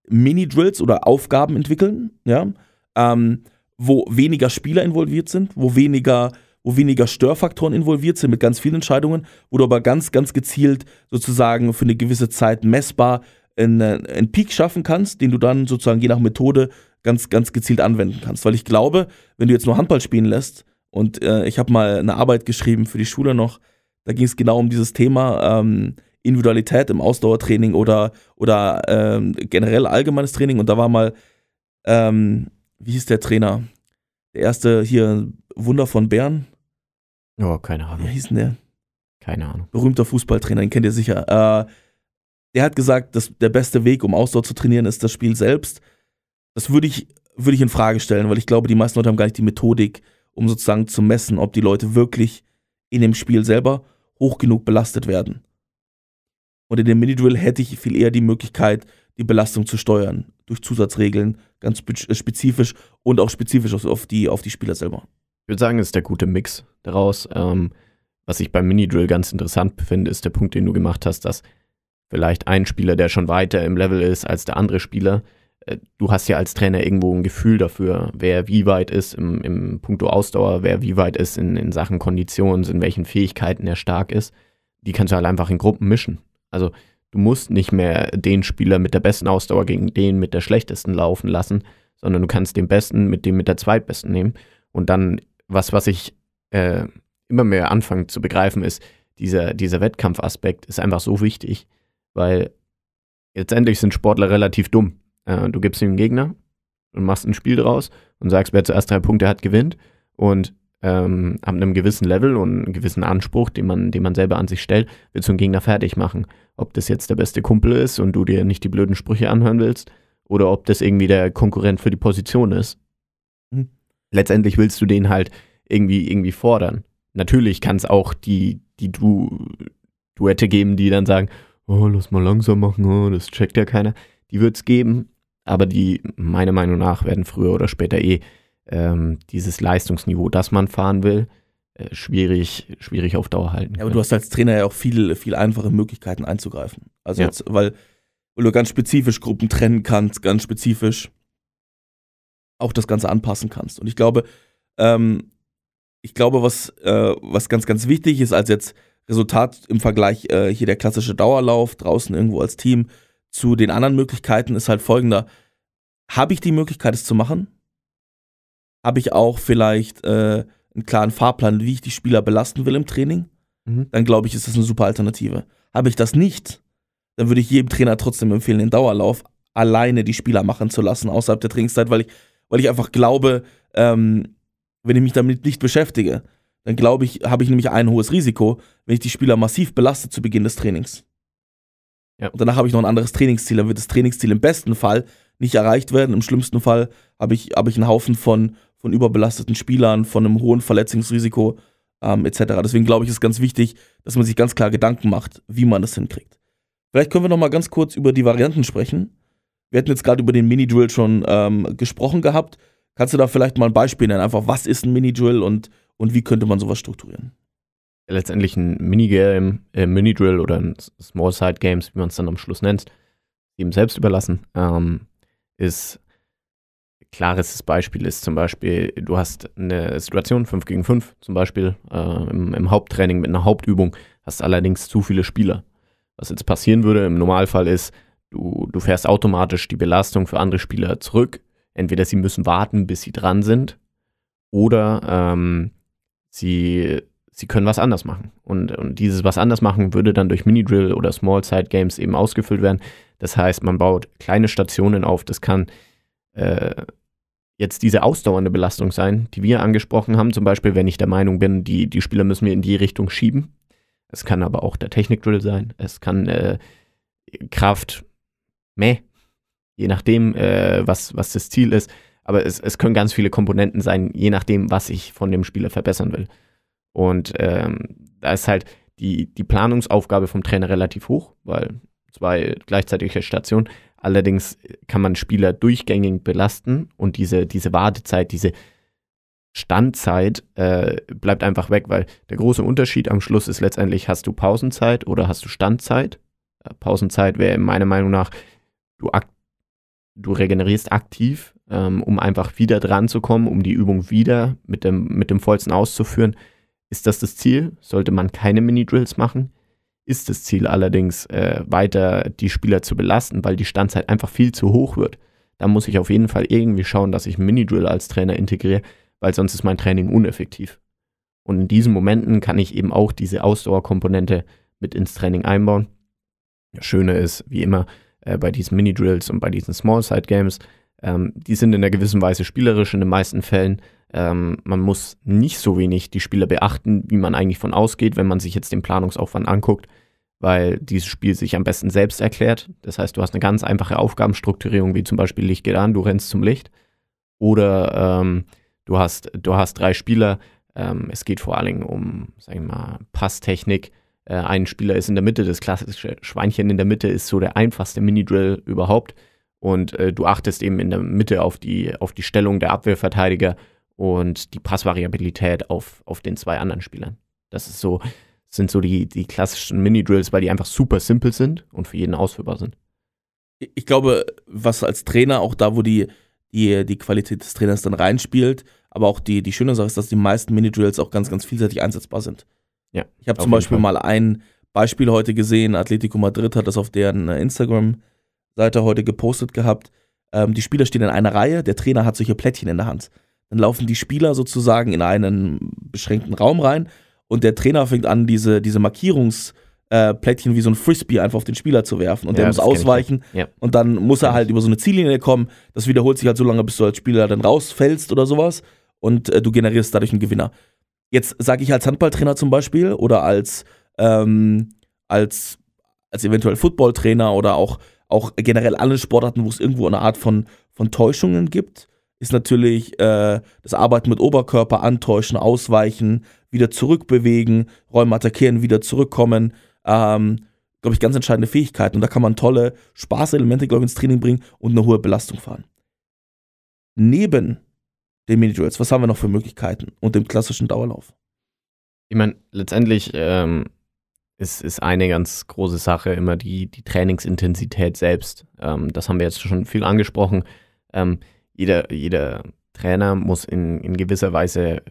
Speaker 1: Mini-Drills oder Aufgaben entwickeln, ja, ähm, wo weniger Spieler involviert sind, wo weniger wo weniger Störfaktoren involviert sind mit ganz vielen Entscheidungen, wo du aber ganz, ganz gezielt sozusagen für eine gewisse Zeit messbar einen, einen Peak schaffen kannst, den du dann sozusagen je nach Methode ganz, ganz gezielt anwenden kannst. Weil ich glaube, wenn du jetzt nur Handball spielen lässt, und äh, ich habe mal eine Arbeit geschrieben für die Schule noch, da ging es genau um dieses Thema ähm, Individualität im Ausdauertraining oder, oder ähm, generell allgemeines Training. Und da war mal, ähm, wie hieß der Trainer? Der erste hier, Wunder von Bern.
Speaker 3: Oh, keine Ahnung.
Speaker 1: Wie hieß denn der?
Speaker 3: Keine Ahnung.
Speaker 1: Berühmter Fußballtrainer, den kennt ihr sicher. Äh, der hat gesagt, dass der beste Weg, um Ausdauer zu trainieren, ist das Spiel selbst. Das würde ich, würde ich in Frage stellen, weil ich glaube, die meisten Leute haben gar nicht die Methodik, um sozusagen zu messen, ob die Leute wirklich in dem Spiel selber hoch genug belastet werden. Und in dem Mini-Drill hätte ich viel eher die Möglichkeit, die Belastung zu steuern. Durch Zusatzregeln, ganz spezifisch und auch spezifisch auf die, auf die Spieler selber.
Speaker 3: Ich würde sagen, es ist der gute Mix daraus. Ähm, was ich beim Mini-Drill ganz interessant finde, ist der Punkt, den du gemacht hast, dass vielleicht ein Spieler, der schon weiter im Level ist als der andere Spieler, äh, du hast ja als Trainer irgendwo ein Gefühl dafür, wer wie weit ist im, im Punkto Ausdauer, wer wie weit ist in, in Sachen Konditionen, in welchen Fähigkeiten er stark ist. Die kannst du halt einfach in Gruppen mischen. Also du musst nicht mehr den Spieler mit der besten Ausdauer gegen den mit der schlechtesten laufen lassen, sondern du kannst den besten mit dem mit der zweitbesten nehmen und dann was, was ich äh, immer mehr anfange zu begreifen, ist, dieser, dieser Wettkampfaspekt ist einfach so wichtig, weil letztendlich sind Sportler relativ dumm. Äh, du gibst ihm einen Gegner und machst ein Spiel draus und sagst, wer zuerst drei Punkte hat, gewinnt. Und ähm, ab einem gewissen Level und einem gewissen Anspruch, den man, den man selber an sich stellt, willst du einen Gegner fertig machen. Ob das jetzt der beste Kumpel ist und du dir nicht die blöden Sprüche anhören willst, oder ob das irgendwie der Konkurrent für die Position ist. Letztendlich willst du den halt irgendwie, irgendwie fordern. Natürlich kann es auch die, die du Duette geben, die dann sagen, oh, lass mal langsam machen, oh, das checkt ja keiner. Die wird es geben, aber die, meiner Meinung nach, werden früher oder später eh ähm, dieses Leistungsniveau, das man fahren will, äh, schwierig, schwierig auf Dauer halten.
Speaker 1: Ja, aber du hast als Trainer ja auch viel, viel einfache Möglichkeiten einzugreifen. Also ja. jetzt, weil, weil du ganz spezifisch Gruppen trennen kannst, ganz spezifisch auch das Ganze anpassen kannst. Und ich glaube, ähm, ich glaube, was, äh, was ganz, ganz wichtig ist, als jetzt Resultat im Vergleich äh, hier der klassische Dauerlauf draußen irgendwo als Team zu den anderen Möglichkeiten, ist halt folgender. Habe ich die Möglichkeit, es zu machen? Habe ich auch vielleicht äh, einen klaren Fahrplan, wie ich die Spieler belasten will im Training? Mhm. Dann glaube ich, ist das eine super Alternative. Habe ich das nicht, dann würde ich jedem Trainer trotzdem empfehlen, den Dauerlauf alleine die Spieler machen zu lassen, außerhalb der Trainingszeit, weil ich weil ich einfach glaube, ähm, wenn ich mich damit nicht beschäftige, dann glaube ich, habe ich nämlich ein hohes Risiko, wenn ich die Spieler massiv belaste zu Beginn des Trainings. Ja. Und danach habe ich noch ein anderes Trainingsziel. Dann wird das Trainingsziel im besten Fall nicht erreicht werden. Im schlimmsten Fall habe ich, hab ich einen Haufen von, von überbelasteten Spielern, von einem hohen Verletzungsrisiko ähm, etc. Deswegen glaube ich, ist ganz wichtig, dass man sich ganz klar Gedanken macht, wie man das hinkriegt. Vielleicht können wir noch mal ganz kurz über die Varianten sprechen. Wir hatten jetzt gerade über den Mini-Drill schon ähm, gesprochen gehabt. Kannst du da vielleicht mal ein Beispiel nennen? Einfach, was ist ein Mini-Drill und, und wie könnte man sowas strukturieren?
Speaker 3: Letztendlich ein Minigame, äh, Mini-Drill oder ein Small Side Games, wie man es dann am Schluss nennt, ihm selbst überlassen, ähm, ist klares Beispiel ist zum Beispiel, du hast eine Situation 5 gegen 5 zum Beispiel äh, im, im, Haupttraining mit einer Hauptübung, hast allerdings zu viele Spieler. Was jetzt passieren würde im Normalfall ist, du, du fährst automatisch die Belastung für andere Spieler zurück. Entweder sie müssen warten, bis sie dran sind, oder ähm, sie, sie können was anders machen. Und, und dieses was anders machen würde dann durch Mini-Drill oder Small-Side-Games eben ausgefüllt werden. Das heißt, man baut kleine Stationen auf. Das kann äh, jetzt diese ausdauernde Belastung sein, die wir angesprochen haben. Zum Beispiel, wenn ich der Meinung bin, die, die Spieler müssen wir in die Richtung schieben. Es kann aber auch der Technik-Drill sein. Es kann äh, Kraft, meh, je nachdem, äh, was, was das Ziel ist. Aber es, es können ganz viele Komponenten sein, je nachdem, was ich von dem Spieler verbessern will. Und ähm, da ist halt die, die Planungsaufgabe vom Trainer relativ hoch, weil zwei gleichzeitige Stationen. Allerdings kann man Spieler durchgängig belasten und diese, diese Wartezeit, diese Standzeit äh, bleibt einfach weg, weil der große Unterschied am Schluss ist letztendlich, hast du Pausenzeit oder hast du Standzeit? Äh, Pausenzeit wäre meiner Meinung nach, du, du regenerierst aktiv, ähm, um einfach wieder dran zu kommen, um die Übung wieder mit dem, mit dem vollsten auszuführen. Ist das das Ziel? Sollte man keine Mini-Drills machen? ist das Ziel allerdings, äh, weiter die Spieler zu belasten, weil die Standzeit einfach viel zu hoch wird. Da muss ich auf jeden Fall irgendwie schauen, dass ich Mini-Drill als Trainer integriere, weil sonst ist mein Training uneffektiv. Und in diesen Momenten kann ich eben auch diese Ausdauerkomponente mit ins Training einbauen. Das Schöne ist, wie immer, äh, bei diesen Mini-Drills und bei diesen Small-Side-Games, ähm, die sind in einer gewissen Weise spielerisch in den meisten Fällen. Ähm, man muss nicht so wenig die Spieler beachten, wie man eigentlich von ausgeht, wenn man sich jetzt den Planungsaufwand anguckt, weil dieses Spiel sich am besten selbst erklärt. Das heißt, du hast eine ganz einfache Aufgabenstrukturierung, wie zum Beispiel Licht geht an, du rennst zum Licht. Oder ähm, du, hast, du hast drei Spieler. Ähm, es geht vor allen Dingen um, sagen wir mal, Passtechnik. Äh, ein Spieler ist in der Mitte, das klassische Schweinchen in der Mitte ist so der einfachste Mini-Drill überhaupt. Und äh, du achtest eben in der Mitte auf die, auf die Stellung der Abwehrverteidiger und die Passvariabilität auf, auf den zwei anderen Spielern. Das ist so, sind so die, die klassischen Mini-Drills, weil die einfach super simpel sind und für jeden ausführbar sind.
Speaker 1: Ich glaube, was als Trainer auch da, wo die, die, die Qualität des Trainers dann reinspielt, aber auch die, die schöne Sache ist, dass die meisten Mini-Drills auch ganz, ganz vielseitig einsetzbar sind.
Speaker 3: Ja.
Speaker 1: Ich habe zum Beispiel mal ein Beispiel heute gesehen, Atletico Madrid hat das auf deren Instagram-Seite heute gepostet gehabt. Ähm, die Spieler stehen in einer Reihe, der Trainer hat solche Plättchen in der Hand. Dann laufen die Spieler sozusagen in einen beschränkten Raum rein und der Trainer fängt an, diese, diese Markierungsplättchen äh, wie so ein Frisbee einfach auf den Spieler zu werfen. Und ja, der muss ausweichen. Ja. Und dann muss er halt über so eine Ziellinie kommen. Das wiederholt sich halt so lange, bis du als Spieler dann rausfällst oder sowas. Und äh, du generierst dadurch einen Gewinner. Jetzt sage ich als Handballtrainer zum Beispiel oder als, ähm, als, als eventuell Footballtrainer oder auch, auch generell alle Sportarten, wo es irgendwo eine Art von, von Täuschungen gibt ist natürlich äh, das Arbeiten mit Oberkörper, Antäuschen, Ausweichen, wieder zurückbewegen, Räume attackieren, wieder zurückkommen. Ähm, glaube ich, ganz entscheidende Fähigkeiten. Und da kann man tolle Spaßelemente, glaube ich, ins Training bringen und eine hohe Belastung fahren. Neben den Mini-Drills, was haben wir noch für Möglichkeiten und dem klassischen Dauerlauf?
Speaker 3: Ich meine, letztendlich ähm, ist, ist eine ganz große Sache immer die, die Trainingsintensität selbst. Ähm, das haben wir jetzt schon viel angesprochen. Ähm, jeder, jeder Trainer muss in, in gewisser Weise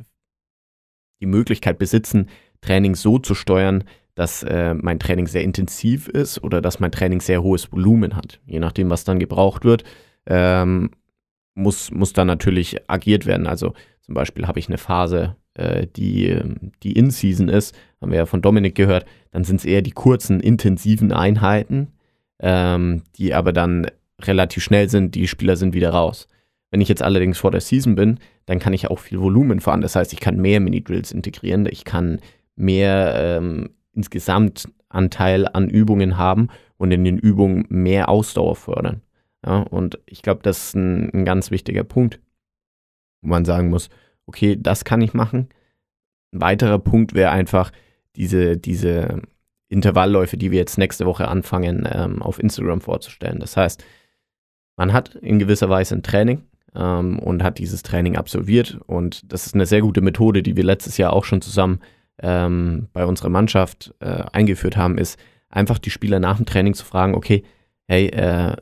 Speaker 3: die Möglichkeit besitzen, Training so zu steuern, dass äh, mein Training sehr intensiv ist oder dass mein Training sehr hohes Volumen hat. Je nachdem, was dann gebraucht wird, ähm, muss, muss dann natürlich agiert werden. Also zum Beispiel habe ich eine Phase, äh, die, die In-Season ist, haben wir ja von Dominik gehört, dann sind es eher die kurzen, intensiven Einheiten, ähm, die aber dann relativ schnell sind, die Spieler sind wieder raus. Wenn ich jetzt allerdings vor der Season bin, dann kann ich auch viel Volumen fahren. Das heißt, ich kann mehr Mini-Drills integrieren, ich kann mehr ähm, insgesamt Anteil an Übungen haben und in den Übungen mehr Ausdauer fördern. Ja, und ich glaube, das ist ein, ein ganz wichtiger Punkt, wo man sagen muss, okay, das kann ich machen. Ein weiterer Punkt wäre einfach diese, diese Intervallläufe, die wir jetzt nächste Woche anfangen, ähm, auf Instagram vorzustellen. Das heißt, man hat in gewisser Weise ein Training ähm, und hat dieses Training absolviert. Und das ist eine sehr gute Methode, die wir letztes Jahr auch schon zusammen ähm, bei unserer Mannschaft äh, eingeführt haben, ist einfach die Spieler nach dem Training zu fragen, okay, hey, äh,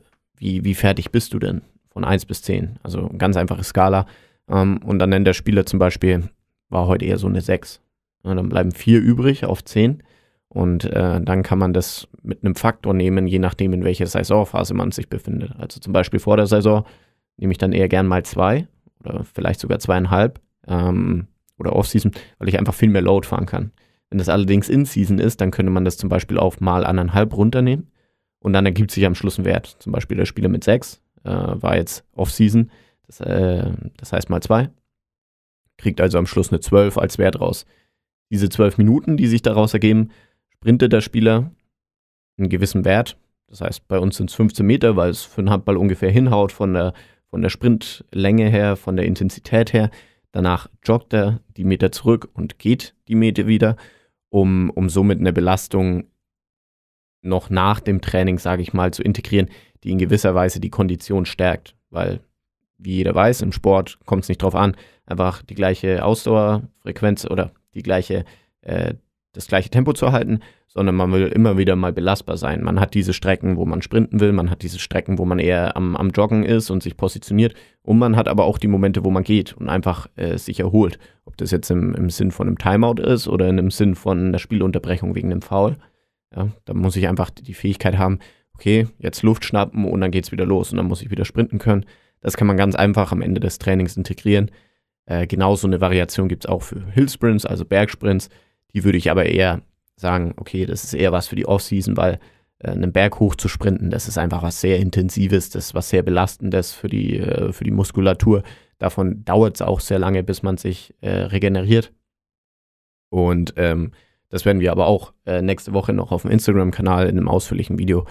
Speaker 3: wie, wie fertig bist du denn? Von 1 bis 10. Also ganz einfache Skala. Ähm, und dann nennt der Spieler zum Beispiel, war heute eher so eine 6. Ja, dann bleiben 4 übrig auf 10. Und äh, dann kann man das mit einem Faktor nehmen, je nachdem, in welcher Saisonphase man sich befindet. Also zum Beispiel vor der Saison nehme ich dann eher gern mal 2 oder vielleicht sogar zweieinhalb ähm, oder Off-Season, weil ich einfach viel mehr Load fahren kann. Wenn das allerdings In-Season ist, dann könnte man das zum Beispiel auf mal anderthalb runternehmen und dann ergibt sich am Schluss ein Wert. Zum Beispiel der Spieler mit 6 äh, war jetzt Off-Season, das, äh, das heißt mal 2, kriegt also am Schluss eine 12 als Wert raus. Diese 12 Minuten, die sich daraus ergeben, sprintet der Spieler einen gewissen Wert. Das heißt, bei uns sind es 15 Meter, weil es für einen Handball ungefähr hinhaut von der, von der Sprintlänge her, von der Intensität her. Danach joggt er die Meter zurück und geht die Meter wieder, um, um somit eine Belastung noch nach dem Training, sage ich mal, zu integrieren, die in gewisser Weise die Kondition stärkt. Weil, wie jeder weiß, im Sport kommt es nicht drauf an, einfach die gleiche Ausdauerfrequenz oder die gleiche, äh, das gleiche Tempo zu halten, sondern man will immer wieder mal belastbar sein. Man hat diese Strecken, wo man sprinten will, man hat diese Strecken, wo man eher am, am Joggen ist und sich positioniert und man hat aber auch die Momente, wo man geht und einfach äh, sich erholt. Ob das jetzt im, im Sinn von einem Timeout ist oder in dem Sinn von einer Spielunterbrechung wegen einem Foul. Ja, da muss ich einfach die Fähigkeit haben, okay, jetzt Luft schnappen und dann geht es wieder los und dann muss ich wieder sprinten können. Das kann man ganz einfach am Ende des Trainings integrieren. Äh, genauso eine Variation gibt es auch für Hillsprints, also Bergsprints. Die würde ich aber eher sagen, okay, das ist eher was für die Offseason, weil äh, einen Berg hoch zu sprinten, das ist einfach was sehr Intensives, das ist was sehr Belastendes für die, äh, für die Muskulatur. Davon dauert es auch sehr lange, bis man sich äh, regeneriert. Und ähm, das werden wir aber auch äh, nächste Woche noch auf dem Instagram-Kanal in einem ausführlichen Video,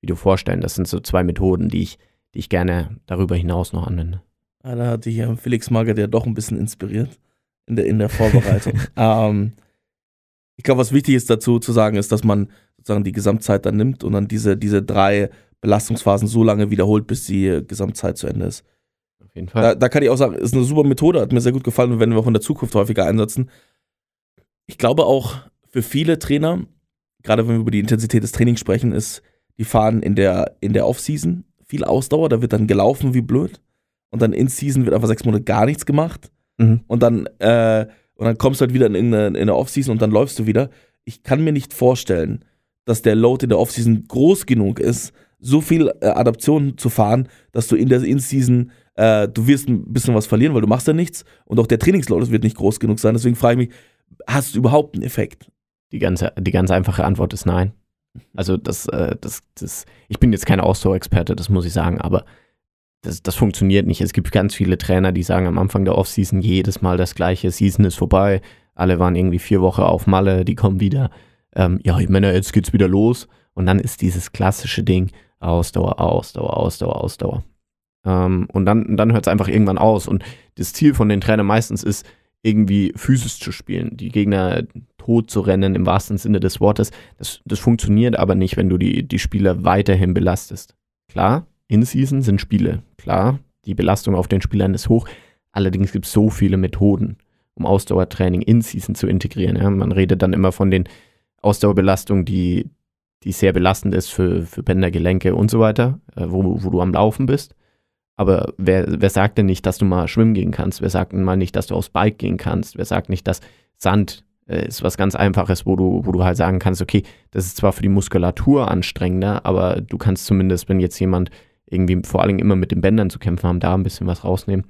Speaker 3: Video vorstellen. Das sind so zwei Methoden, die ich, die ich gerne darüber hinaus noch anwende.
Speaker 1: Ah, da hatte hier Felix Magath ja doch ein bisschen inspiriert in der, in der Vorbereitung. ähm, ich glaube, was wichtig ist dazu zu sagen, ist, dass man sozusagen die Gesamtzeit dann nimmt und dann diese, diese drei Belastungsphasen so lange wiederholt, bis die Gesamtzeit zu Ende ist.
Speaker 3: Auf jeden Fall.
Speaker 1: Da, da kann ich auch sagen, ist eine super Methode, hat mir sehr gut gefallen und werden wir auch in der Zukunft häufiger einsetzen. Ich glaube auch für viele Trainer, gerade wenn wir über die Intensität des Trainings sprechen, ist, die fahren in der, in der Off-Season viel Ausdauer, da wird dann gelaufen wie blöd und dann in Season wird einfach sechs Monate gar nichts gemacht
Speaker 3: Mhm.
Speaker 1: und dann, äh, und dann kommst du halt wieder in, in, in eine Off-Season und dann läufst du wieder. Ich kann mir nicht vorstellen, dass der Load in der Off-Season groß genug ist, so viel äh, Adaption zu fahren, dass du in der In-Season, äh, du wirst ein bisschen was verlieren, weil du machst ja nichts und auch der Trainingsload wird nicht groß genug sein. Deswegen frage ich mich, hast du überhaupt einen Effekt?
Speaker 3: Die ganze, die ganz einfache Antwort ist nein. Also das, äh, das, das, ich bin jetzt kein Ausdauerexperte, das muss ich sagen, aber das, das funktioniert nicht. Es gibt ganz viele Trainer, die sagen am Anfang der Offseason jedes Mal das gleiche, Season ist vorbei, alle waren irgendwie vier Wochen auf Malle, die kommen wieder. Ähm, ja, Männer, jetzt geht's wieder los. Und dann ist dieses klassische Ding Ausdauer, Ausdauer, Ausdauer, Ausdauer. Ähm, und dann, dann hört es einfach irgendwann aus. Und das Ziel von den Trainern meistens ist, irgendwie physisch zu spielen, die Gegner tot zu rennen im wahrsten Sinne des Wortes. Das, das funktioniert aber nicht, wenn du die, die Spieler weiterhin belastest. Klar, in Season sind Spiele. Klar, die Belastung auf den Spielern ist hoch. Allerdings gibt es so viele Methoden, um Ausdauertraining in Season zu integrieren. Ja. Man redet dann immer von den Ausdauerbelastungen, die, die sehr belastend ist für, für Bänder, Gelenke und so weiter, äh, wo, wo du am Laufen bist. Aber wer, wer sagt denn nicht, dass du mal schwimmen gehen kannst? Wer sagt denn mal nicht, dass du aufs Bike gehen kannst? Wer sagt nicht, dass Sand äh, ist was ganz Einfaches, wo du, wo du halt sagen kannst, okay, das ist zwar für die Muskulatur anstrengender, aber du kannst zumindest, wenn jetzt jemand irgendwie vor Dingen immer mit den Bändern zu kämpfen haben, da ein bisschen was rausnehmen.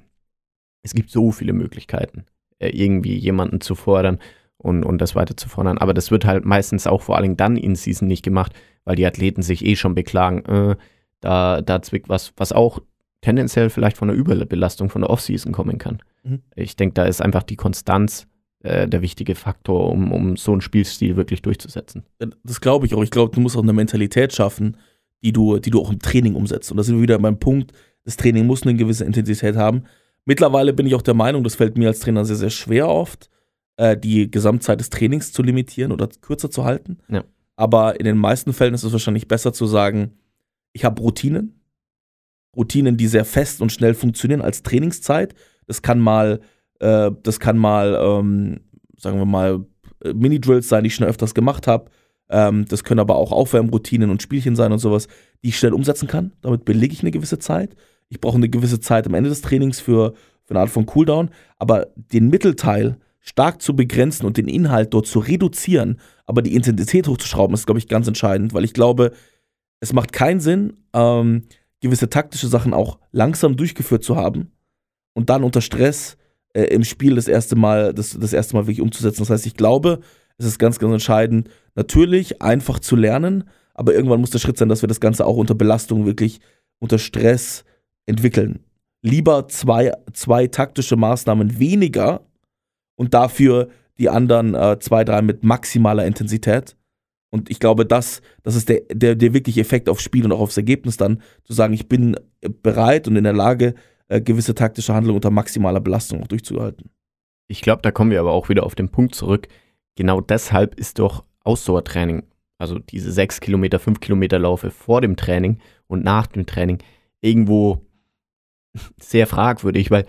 Speaker 3: Es gibt so viele Möglichkeiten, äh, irgendwie jemanden zu fordern und, und das weiter zu fordern. Aber das wird halt meistens auch vor allen Dingen dann in Season nicht gemacht, weil die Athleten sich eh schon beklagen, äh, da, da zwickt was, was auch tendenziell vielleicht von der Überbelastung von der Offseason kommen kann.
Speaker 1: Mhm.
Speaker 3: Ich denke, da ist einfach die Konstanz äh, der wichtige Faktor, um, um so einen Spielstil wirklich durchzusetzen.
Speaker 1: Das glaube ich auch. Ich glaube, du musst auch eine Mentalität schaffen, die du, die du auch im Training umsetzt. Und da sind wir wieder beim Punkt, das Training muss eine gewisse Intensität haben. Mittlerweile bin ich auch der Meinung, das fällt mir als Trainer sehr, sehr schwer oft, äh, die Gesamtzeit des Trainings zu limitieren oder kürzer zu halten.
Speaker 3: Ja.
Speaker 1: Aber in den meisten Fällen ist es wahrscheinlich besser zu sagen, ich habe Routinen. Routinen, die sehr fest und schnell funktionieren als Trainingszeit. Das kann mal, äh, das kann mal, ähm, sagen wir mal, Mini-Drills sein, die ich schon öfters gemacht habe. Ähm, das können aber auch Aufwärmroutinen und Spielchen sein und sowas, die ich schnell umsetzen kann. Damit belege ich eine gewisse Zeit. Ich brauche eine gewisse Zeit am Ende des Trainings für, für eine Art von Cooldown. Aber den Mittelteil stark zu begrenzen und den Inhalt dort zu reduzieren, aber die Intensität hochzuschrauben, ist, glaube ich, ganz entscheidend, weil ich glaube, es macht keinen Sinn, ähm, gewisse taktische Sachen auch langsam durchgeführt zu haben und dann unter Stress äh, im Spiel das erste Mal, das, das erste Mal wirklich umzusetzen. Das heißt, ich glaube, es ist ganz, ganz entscheidend, natürlich einfach zu lernen, aber irgendwann muss der Schritt sein, dass wir das Ganze auch unter Belastung wirklich unter Stress entwickeln. Lieber zwei, zwei taktische Maßnahmen weniger und dafür die anderen äh, zwei, drei mit maximaler Intensität. Und ich glaube, das, das ist der, der, der wirkliche Effekt aufs Spiel und auch aufs Ergebnis dann, zu sagen, ich bin bereit und in der Lage, äh, gewisse taktische Handlungen unter maximaler Belastung auch durchzuhalten.
Speaker 3: Ich glaube, da kommen wir aber auch wieder auf den Punkt zurück. Genau deshalb ist doch Ausdauertraining, also diese sechs Kilometer, fünf Kilometer Laufe vor dem Training und nach dem Training irgendwo sehr fragwürdig, weil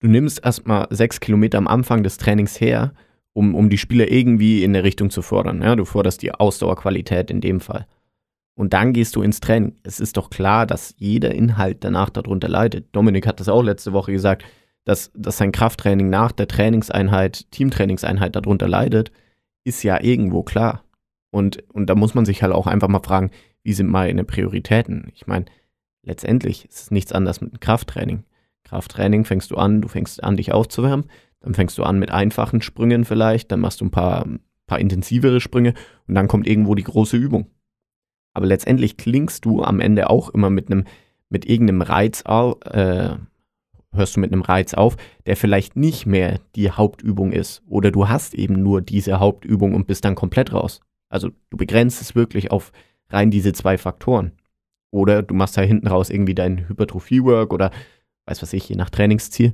Speaker 3: du nimmst erstmal sechs Kilometer am Anfang des Trainings her, um, um die Spieler irgendwie in der Richtung zu fordern. Ja, du forderst die Ausdauerqualität in dem Fall. Und dann gehst du ins Training. Es ist doch klar, dass jeder Inhalt danach darunter leidet. Dominik hat das auch letzte Woche gesagt, dass, dass sein Krafttraining nach der Trainingseinheit, Teamtrainingseinheit darunter leidet, ist ja irgendwo klar. Und, und da muss man sich halt auch einfach mal fragen, wie sind meine Prioritäten? Ich meine, letztendlich ist es nichts anderes mit Krafttraining. Krafttraining fängst du an, du fängst an, dich aufzuwärmen, dann fängst du an mit einfachen Sprüngen vielleicht, dann machst du ein paar, paar intensivere Sprünge und dann kommt irgendwo die große Übung. Aber letztendlich klingst du am Ende auch immer mit einem, mit irgendeinem Reiz, äh, hörst du mit einem Reiz auf, der vielleicht nicht mehr die Hauptübung ist. Oder du hast eben nur diese Hauptübung und bist dann komplett raus. Also du begrenzt es wirklich auf rein diese zwei Faktoren. Oder du machst da hinten raus irgendwie dein Hypertrophie-Work oder weiß was ich, je nach Trainingsziel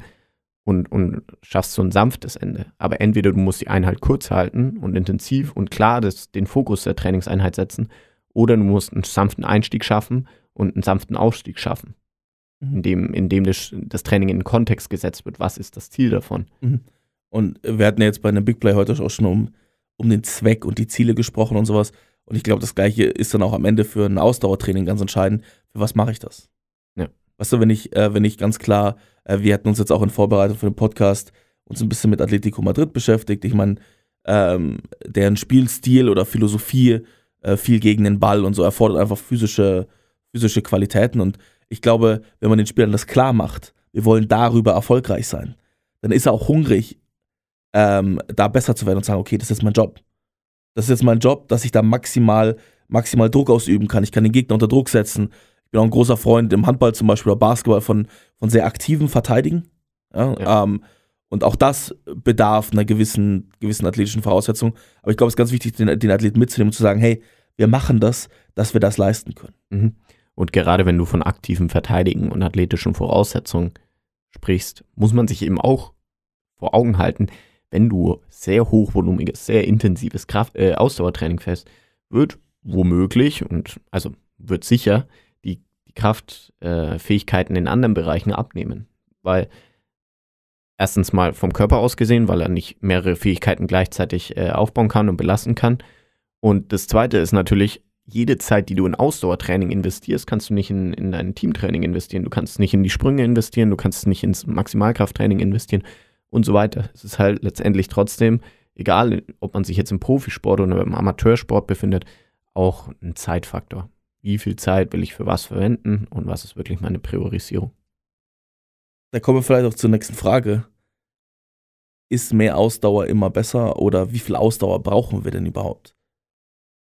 Speaker 3: und, und schaffst so ein sanftes Ende. Aber entweder du musst die Einheit kurz halten und intensiv und klar das, den Fokus der Trainingseinheit setzen, oder du musst einen sanften Einstieg schaffen und einen sanften Ausstieg schaffen. Mhm. indem, indem das, das, Training in den Kontext gesetzt wird. Was ist das Ziel davon?
Speaker 1: Mhm. Und wir hatten ja jetzt bei einem Big Play heute auch schon um, um den Zweck und die Ziele gesprochen und sowas. Und ich glaube, das Gleiche ist dann auch am Ende für ein Ausdauertraining ganz entscheidend. Für was mache ich das?
Speaker 3: Ja.
Speaker 1: Weißt du, wenn ich, äh, wenn ich ganz klar, äh, wir hatten uns jetzt auch in Vorbereitung für den Podcast uns ein bisschen mit Atletico Madrid beschäftigt. Ich meine, ähm, deren Spielstil oder Philosophie äh, viel gegen den Ball und so erfordert einfach physische, physische Qualitäten. Und ich glaube, wenn man den Spielern das klar macht, wir wollen darüber erfolgreich sein, dann ist er auch hungrig, ähm, da besser zu werden und sagen, okay, das ist mein Job. Das ist jetzt mein Job, dass ich da maximal, maximal Druck ausüben kann. Ich kann den Gegner unter Druck setzen. Ich bin auch ein großer Freund im Handball zum Beispiel oder Basketball von, von sehr aktiven Verteidigen. Ja, ja. Ähm, und auch das bedarf einer gewissen, gewissen athletischen Voraussetzung. Aber ich glaube, es ist ganz wichtig, den, den Athleten mitzunehmen und zu sagen, hey, wir machen das, dass wir das leisten können.
Speaker 3: Mhm. Und gerade wenn du von aktivem Verteidigen und athletischen Voraussetzungen sprichst, muss man sich eben auch vor Augen halten, wenn du sehr hochvolumiges, sehr intensives Kraft, äh, Ausdauertraining fährst, wird womöglich und also wird sicher die, die Kraftfähigkeiten äh, in anderen Bereichen abnehmen. Weil erstens mal vom Körper aus gesehen, weil er nicht mehrere Fähigkeiten gleichzeitig äh, aufbauen kann und belasten kann. Und das zweite ist natürlich, jede Zeit, die du in Ausdauertraining investierst, kannst du nicht in, in dein Teamtraining investieren. Du kannst nicht in die Sprünge investieren, du kannst nicht ins Maximalkrafttraining investieren und so weiter. Es ist halt letztendlich trotzdem, egal ob man sich jetzt im Profisport oder im Amateursport befindet, auch ein Zeitfaktor. Wie viel Zeit will ich für was verwenden und was ist wirklich meine Priorisierung?
Speaker 1: Da kommen wir vielleicht auch zur nächsten Frage. Ist mehr Ausdauer immer besser oder wie viel Ausdauer brauchen wir denn überhaupt?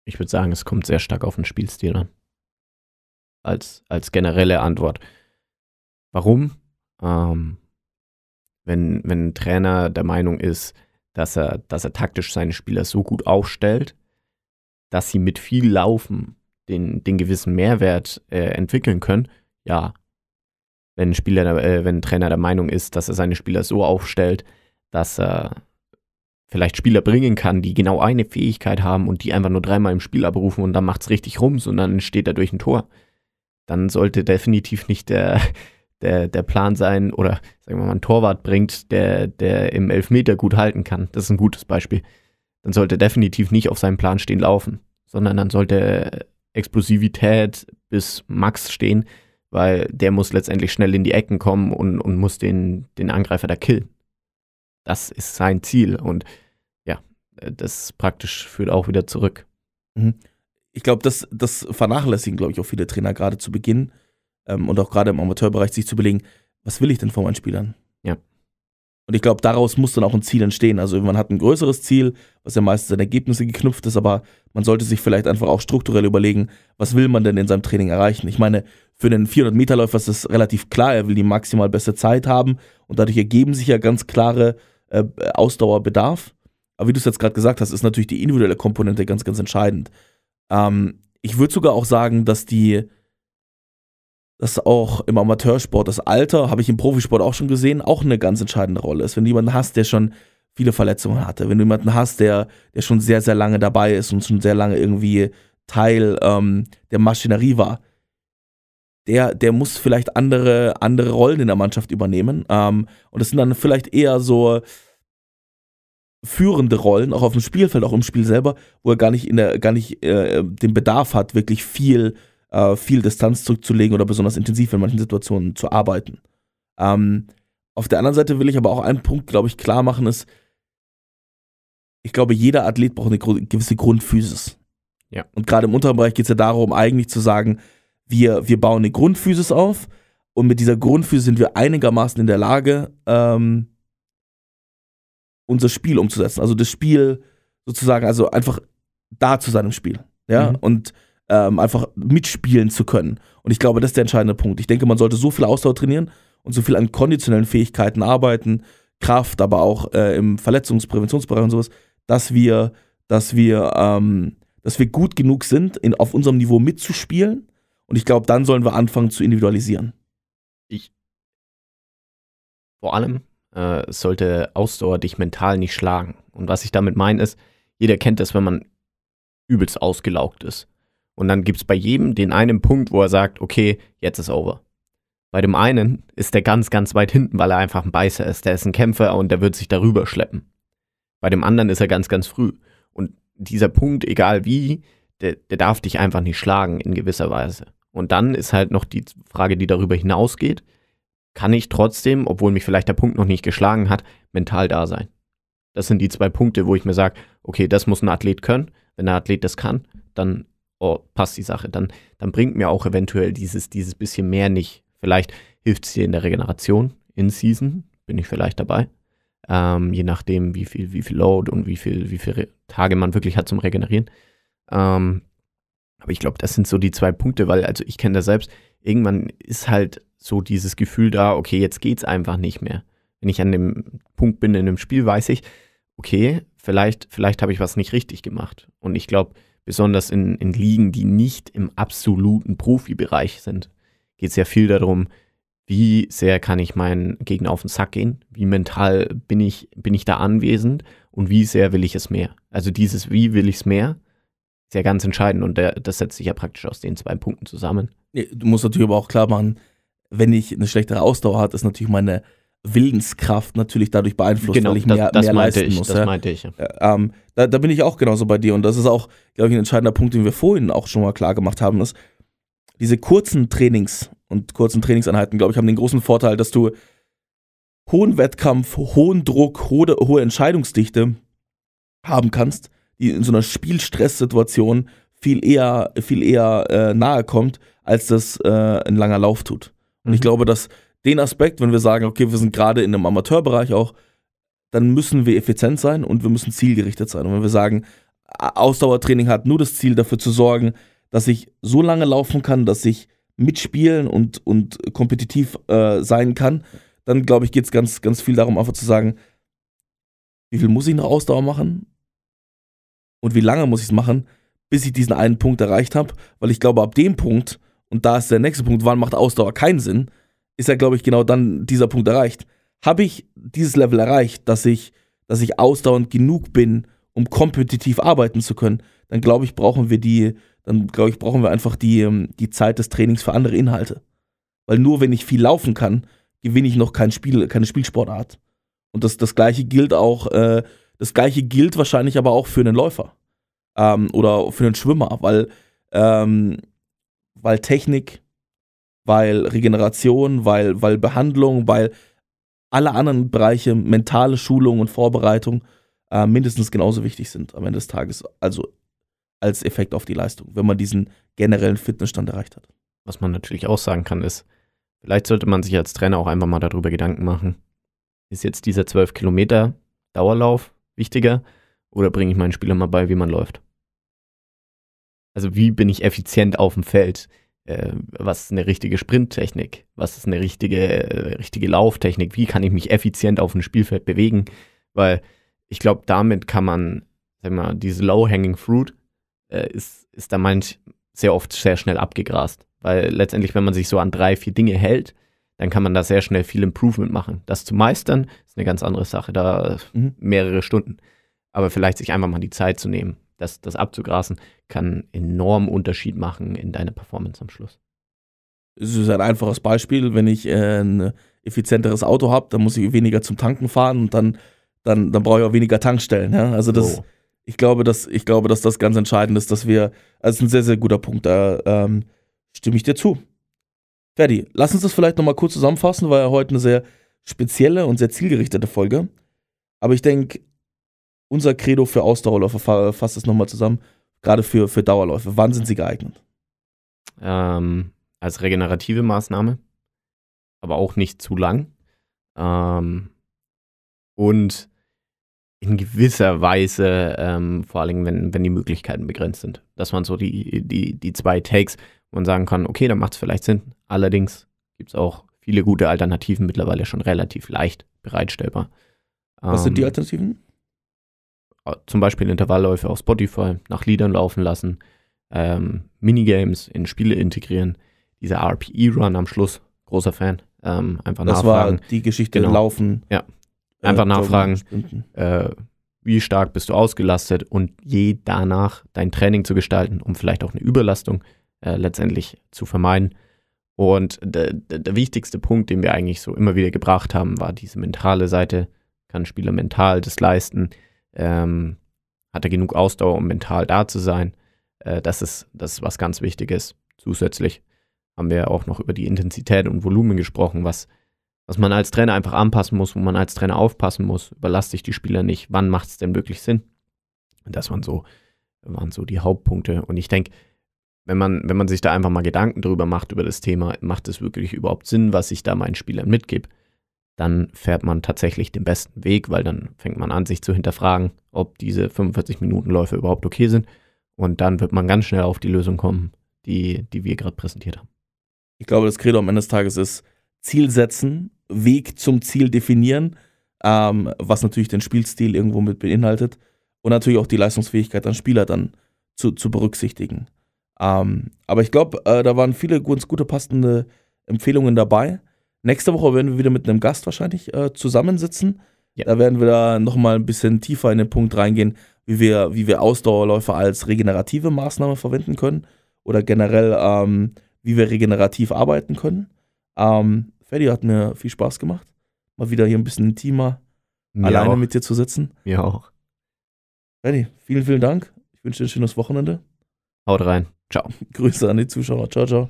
Speaker 3: Ich würde sagen, es kommt sehr stark auf den Spielstil an. Als, als generelle Antwort. Warum? Ähm, wenn, wenn ein Trainer der Meinung ist, dass er, dass er taktisch seine Spieler so gut aufstellt, dass sie mit viel Laufen den, den gewissen Mehrwert äh, entwickeln können, ja. Wenn ein, Spieler, äh, wenn ein Trainer der Meinung ist, dass er seine Spieler so aufstellt, dass er vielleicht Spieler bringen kann, die genau eine Fähigkeit haben und die einfach nur dreimal im Spiel abrufen und dann macht es richtig rums und dann entsteht dadurch ein Tor, dann sollte definitiv nicht der, der, der Plan sein oder sagen wir mal ein Torwart bringt, der, der im Elfmeter gut halten kann. Das ist ein gutes Beispiel. Dann sollte definitiv nicht auf seinem Plan stehen laufen, sondern dann sollte Explosivität bis Max stehen, weil der muss letztendlich schnell in die Ecken kommen und, und muss den, den Angreifer da killen. Das ist sein Ziel und ja, das praktisch führt auch wieder zurück.
Speaker 1: Mhm. Ich glaube, das, das vernachlässigen, glaube ich, auch viele Trainer gerade zu Beginn ähm, und auch gerade im Amateurbereich sich zu überlegen, was will ich denn von meinen Spielern?
Speaker 3: Ja.
Speaker 1: Und ich glaube, daraus muss dann auch ein Ziel entstehen. Also man hat ein größeres Ziel, was ja meistens an Ergebnisse geknüpft ist, aber man sollte sich vielleicht einfach auch strukturell überlegen, was will man denn in seinem Training erreichen? Ich meine, für einen 400-Meter-Läufer ist das relativ klar, er will die maximal beste Zeit haben und dadurch ergeben sich ja ganz klare äh, Ausdauerbedarf. Aber wie du es jetzt gerade gesagt hast, ist natürlich die individuelle Komponente ganz, ganz entscheidend. Ähm, ich würde sogar auch sagen, dass die dass auch im Amateursport das Alter, habe ich im Profisport auch schon gesehen, auch eine ganz entscheidende Rolle ist. Wenn du jemanden hast, der schon viele Verletzungen hatte, wenn du jemanden hast, der, der schon sehr, sehr lange dabei ist und schon sehr lange irgendwie Teil ähm, der Maschinerie war, der, der muss vielleicht andere, andere Rollen in der Mannschaft übernehmen. Ähm, und das sind dann vielleicht eher so führende Rollen, auch auf dem Spielfeld, auch im Spiel selber, wo er gar nicht, in der, gar nicht äh, den Bedarf hat, wirklich viel äh, viel Distanz zurückzulegen oder besonders intensiv in manchen Situationen zu arbeiten. Ähm, auf der anderen Seite will ich aber auch einen Punkt, glaube ich, klar machen, ist, ich glaube, jeder Athlet braucht eine gewisse Grundphysis.
Speaker 3: Ja.
Speaker 1: Und gerade im unteren Bereich geht es ja darum, eigentlich zu sagen, wir, wir bauen eine Grundphysis auf und mit dieser Grundphysis sind wir einigermaßen in der Lage, ähm, unser Spiel umzusetzen. Also das Spiel sozusagen, also einfach da zu sein im Spiel. Ja, mhm. und ähm, einfach mitspielen zu können. Und ich glaube, das ist der entscheidende Punkt. Ich denke, man sollte so viel Ausdauer trainieren und so viel an konditionellen Fähigkeiten arbeiten, Kraft, aber auch äh, im Verletzungspräventionsbereich und sowas, dass wir, dass wir, ähm, dass wir gut genug sind, in, auf unserem Niveau mitzuspielen. Und ich glaube, dann sollen wir anfangen zu individualisieren.
Speaker 3: Ich. Vor allem äh, sollte Ausdauer dich mental nicht schlagen. Und was ich damit meine ist, jeder kennt das, wenn man übelst ausgelaugt ist. Und dann gibt es bei jedem den einen Punkt, wo er sagt, okay, jetzt ist over. Bei dem einen ist der ganz, ganz weit hinten, weil er einfach ein Beißer ist. Der ist ein Kämpfer und der wird sich darüber schleppen. Bei dem anderen ist er ganz, ganz früh. Und dieser Punkt, egal wie, der, der darf dich einfach nicht schlagen in gewisser Weise. Und dann ist halt noch die Frage, die darüber hinausgeht, kann ich trotzdem, obwohl mich vielleicht der Punkt noch nicht geschlagen hat, mental da sein. Das sind die zwei Punkte, wo ich mir sage, okay, das muss ein Athlet können. Wenn der Athlet das kann, dann oh, passt die Sache, dann, dann bringt mir auch eventuell dieses, dieses bisschen mehr nicht. Vielleicht hilft es dir in der Regeneration in Season, bin ich vielleicht dabei. Ähm, je nachdem, wie viel, wie viel Load und wie viel, wie viele Tage man wirklich hat zum Regenerieren. Ähm, aber ich glaube, das sind so die zwei Punkte, weil, also ich kenne das selbst, irgendwann ist halt so dieses Gefühl da, okay, jetzt geht's einfach nicht mehr. Wenn ich an dem Punkt bin in einem Spiel, weiß ich, okay, vielleicht, vielleicht habe ich was nicht richtig gemacht. Und ich glaube, besonders in, in Ligen, die nicht im absoluten Profibereich sind, geht es ja viel darum, wie sehr kann ich meinen Gegner auf den Sack gehen, wie mental bin ich, bin ich da anwesend und wie sehr will ich es mehr. Also dieses Wie will ich es mehr, ist ja ganz entscheidend und der, das setzt sich ja praktisch aus den zwei Punkten zusammen.
Speaker 1: Du musst natürlich aber auch klar machen, wenn ich eine schlechtere Ausdauer habe, ist natürlich meine Willenskraft natürlich dadurch beeinflusst,
Speaker 3: genau,
Speaker 1: weil ich
Speaker 3: das,
Speaker 1: mehr,
Speaker 3: das
Speaker 1: mehr leisten
Speaker 3: ich,
Speaker 1: muss.
Speaker 3: Das
Speaker 1: ja.
Speaker 3: meinte ich. Ja.
Speaker 1: Ähm, da, da bin ich auch genauso bei dir und das ist auch, glaube ich, ein entscheidender Punkt, den wir vorhin auch schon mal klar gemacht haben, ist, diese kurzen Trainings und kurzen Trainingseinheiten, glaube ich, haben den großen Vorteil, dass du hohen Wettkampf, hohen Druck, hohe, hohe Entscheidungsdichte haben kannst, die in so einer Spielstresssituation viel eher, viel eher äh, nahe kommt, als das äh, ein langer Lauf tut. Und ich
Speaker 3: Mhm.
Speaker 1: glaube, dass den Aspekt, wenn wir sagen, okay, wir sind gerade in einem Amateurbereich auch, dann müssen wir effizient sein und wir müssen zielgerichtet sein. Und wenn wir sagen, Ausdauertraining hat nur das Ziel, dafür zu sorgen, dass ich so lange laufen kann, dass ich mitspielen und, und kompetitiv äh, sein kann, dann glaube ich, geht es ganz, ganz viel darum, einfach zu sagen, wie viel muss ich noch Ausdauer machen und wie lange muss ich es machen, bis ich diesen einen Punkt erreicht habe, weil ich glaube, ab dem Punkt, und da ist der nächste Punkt, wann macht Ausdauer keinen Sinn, ist ja, glaube ich, genau dann dieser Punkt erreicht. Habe ich dieses Level erreicht, dass ich dass ich ausdauernd genug bin, um kompetitiv arbeiten zu können, dann glaube ich, brauchen wir die, dann glaube ich, brauchen wir einfach die, ähm, die Zeit des Trainings für andere Inhalte. Weil nur wenn ich viel laufen kann, gewinne ich noch kein Spiel, keine Spielsportart. Und das, das gleiche gilt auch, äh, das gleiche gilt wahrscheinlich aber auch für einen Läufer. Ähm, oder für einen Schwimmer, weil, ähm, weil Technik, weil Regeneration, weil, weil Behandlung, weil alle anderen Bereiche, mentale Schulung und Vorbereitung, äh, mindestens genauso wichtig sind am Ende des Tages. Also als Effekt auf die Leistung, wenn man diesen generellen Fitnessstand erreicht hat.
Speaker 3: Was man natürlich auch sagen kann, ist, vielleicht sollte man sich als Trainer auch einfach mal darüber Gedanken machen, ist jetzt dieser 12 Kilometer Dauerlauf wichtiger oder bringe ich meinen Spielern mal bei, wie man läuft? Also wie bin ich effizient auf dem Feld? Äh, was ist eine richtige Sprinttechnik? Was ist eine richtige, äh, richtige Lauftechnik? Wie kann ich mich effizient auf dem Spielfeld bewegen? Weil ich glaube, damit kann man, sag mal, diese Low-Hanging Fruit äh, ist, ist da manch sehr oft sehr schnell abgegrast. Weil letztendlich, wenn man sich so an drei, vier Dinge hält, dann kann man da sehr schnell viel Improvement machen. Das zu meistern, ist eine ganz andere Sache, da
Speaker 1: Mhm.
Speaker 3: mehrere Stunden. Aber vielleicht sich einfach mal die Zeit zu nehmen, das, das abzugrasen, kann enorm Unterschied machen in deiner Performance am Schluss.
Speaker 1: Es ist ein einfaches Beispiel, wenn ich äh, ein effizienteres Auto habe, dann muss ich weniger zum Tanken fahren und dann, dann, dann brauche ich auch weniger Tankstellen. Ja? Also das,
Speaker 3: So.
Speaker 1: ich glaube, dass, ich glaube, dass das ganz entscheidend ist, dass wir, also es ist ein sehr, sehr guter Punkt, da ähm, stimme ich dir zu. Ferdi, lass uns das vielleicht nochmal kurz zusammenfassen, war ja heute eine sehr spezielle und sehr zielgerichtete Folge. Aber ich denke, unser Credo für Ausdauerläufe fa- fasst es nochmal zusammen, gerade für, für Dauerläufe. Wann sind sie geeignet?
Speaker 3: ähm, als regenerative Maßnahme, aber auch nicht zu lang. Ähm, und in gewisser Weise, ähm, vor allem wenn, wenn die Möglichkeiten begrenzt sind. Das waren so die, die, die zwei Takes, wo man sagen kann, okay, dann macht es vielleicht Sinn. Allerdings gibt es auch viele gute Alternativen mittlerweile schon relativ leicht bereitstellbar.
Speaker 1: Was sind die
Speaker 3: Ähm,
Speaker 1: Alternativen?
Speaker 3: Zum Beispiel Intervallläufe auf Spotify nach Liedern laufen lassen, ähm, Minigames in Spiele integrieren, dieser RPE-Run am Schluss, großer Fan, ähm, einfach
Speaker 1: Das war
Speaker 3: nachfragen,
Speaker 1: die Geschichte
Speaker 3: Genau.
Speaker 1: Laufen.
Speaker 3: Ja.
Speaker 1: äh,
Speaker 3: Einfach
Speaker 1: Joggen,
Speaker 3: nachfragen. Äh, wie stark bist du ausgelastet und je danach dein Training zu gestalten, um vielleicht auch eine Überlastung äh, letztendlich zu vermeiden. Und der, der, der wichtigste Punkt, den wir eigentlich so immer wieder gebracht haben, war diese mentale Seite. Kann ein Spieler mental das leisten? Ähm, hat er genug Ausdauer, um mental da zu sein? Äh, das, ist, das ist was ganz Wichtiges. Zusätzlich haben wir auch noch über die Intensität und Volumen gesprochen, was, was man als Trainer einfach anpassen muss, wo man als Trainer aufpassen muss. Überlasse ich die Spieler nicht. Wann macht es denn wirklich Sinn? Das waren so, waren so die Hauptpunkte. Und ich denke, wenn man, wenn man sich da einfach mal Gedanken drüber macht, über das Thema, macht es wirklich überhaupt Sinn, was ich da meinen Spielern mitgebe, dann fährt man tatsächlich den besten Weg, weil dann fängt man an, sich zu hinterfragen, ob diese 45 Minuten Läufe überhaupt okay sind. Und dann wird man ganz schnell auf die Lösung kommen, die, die wir gerade präsentiert haben.
Speaker 1: Ich glaube, das Credo am Ende des Tages ist Ziel setzen, Weg zum Ziel definieren, ähm, was natürlich den Spielstil irgendwo mit beinhaltet und natürlich auch die Leistungsfähigkeit an Spieler dann zu, zu berücksichtigen. Ähm, aber ich glaube, äh, da waren viele ganz gute passende Empfehlungen dabei. Nächste Woche werden wir wieder mit einem Gast wahrscheinlich äh, zusammensitzen.
Speaker 3: Ja.
Speaker 1: Da werden wir da nochmal ein bisschen tiefer in den Punkt reingehen, wie wir, wie wir Ausdauerläufe als regenerative Maßnahme verwenden können oder generell, ähm, wie wir regenerativ arbeiten können. Ähm, Ferdi hat mir viel Spaß gemacht. Mal wieder hier ein bisschen intimer,
Speaker 3: Mir
Speaker 1: alleine
Speaker 3: auch,
Speaker 1: mit dir zu sitzen.
Speaker 3: mir auch.
Speaker 1: Ferdi, vielen, vielen Dank. Ich wünsche dir ein schönes Wochenende.
Speaker 3: Haut rein. Ciao.
Speaker 1: Grüße an die Zuschauer. Ciao, ciao.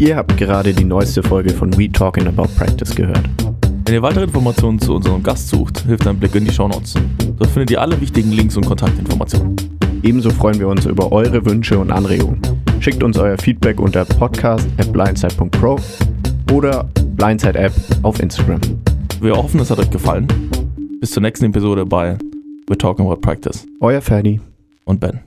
Speaker 3: Ihr habt gerade die neueste Folge von We Talking About Practice gehört.
Speaker 1: Wenn ihr weitere Informationen zu unserem Gast sucht, hilft ein Blick in die Shownotes. Dort findet ihr alle wichtigen Links und Kontaktinformationen.
Speaker 3: Ebenso freuen wir uns über eure Wünsche und Anregungen. Schickt uns euer Feedback unter podcast.blindside.pro oder Blindside App auf Instagram.
Speaker 1: Wir hoffen, es hat euch gefallen. Bis zur nächsten Episode bei We're Talking About Practice
Speaker 3: Euer Ferdi.
Speaker 1: und Ben.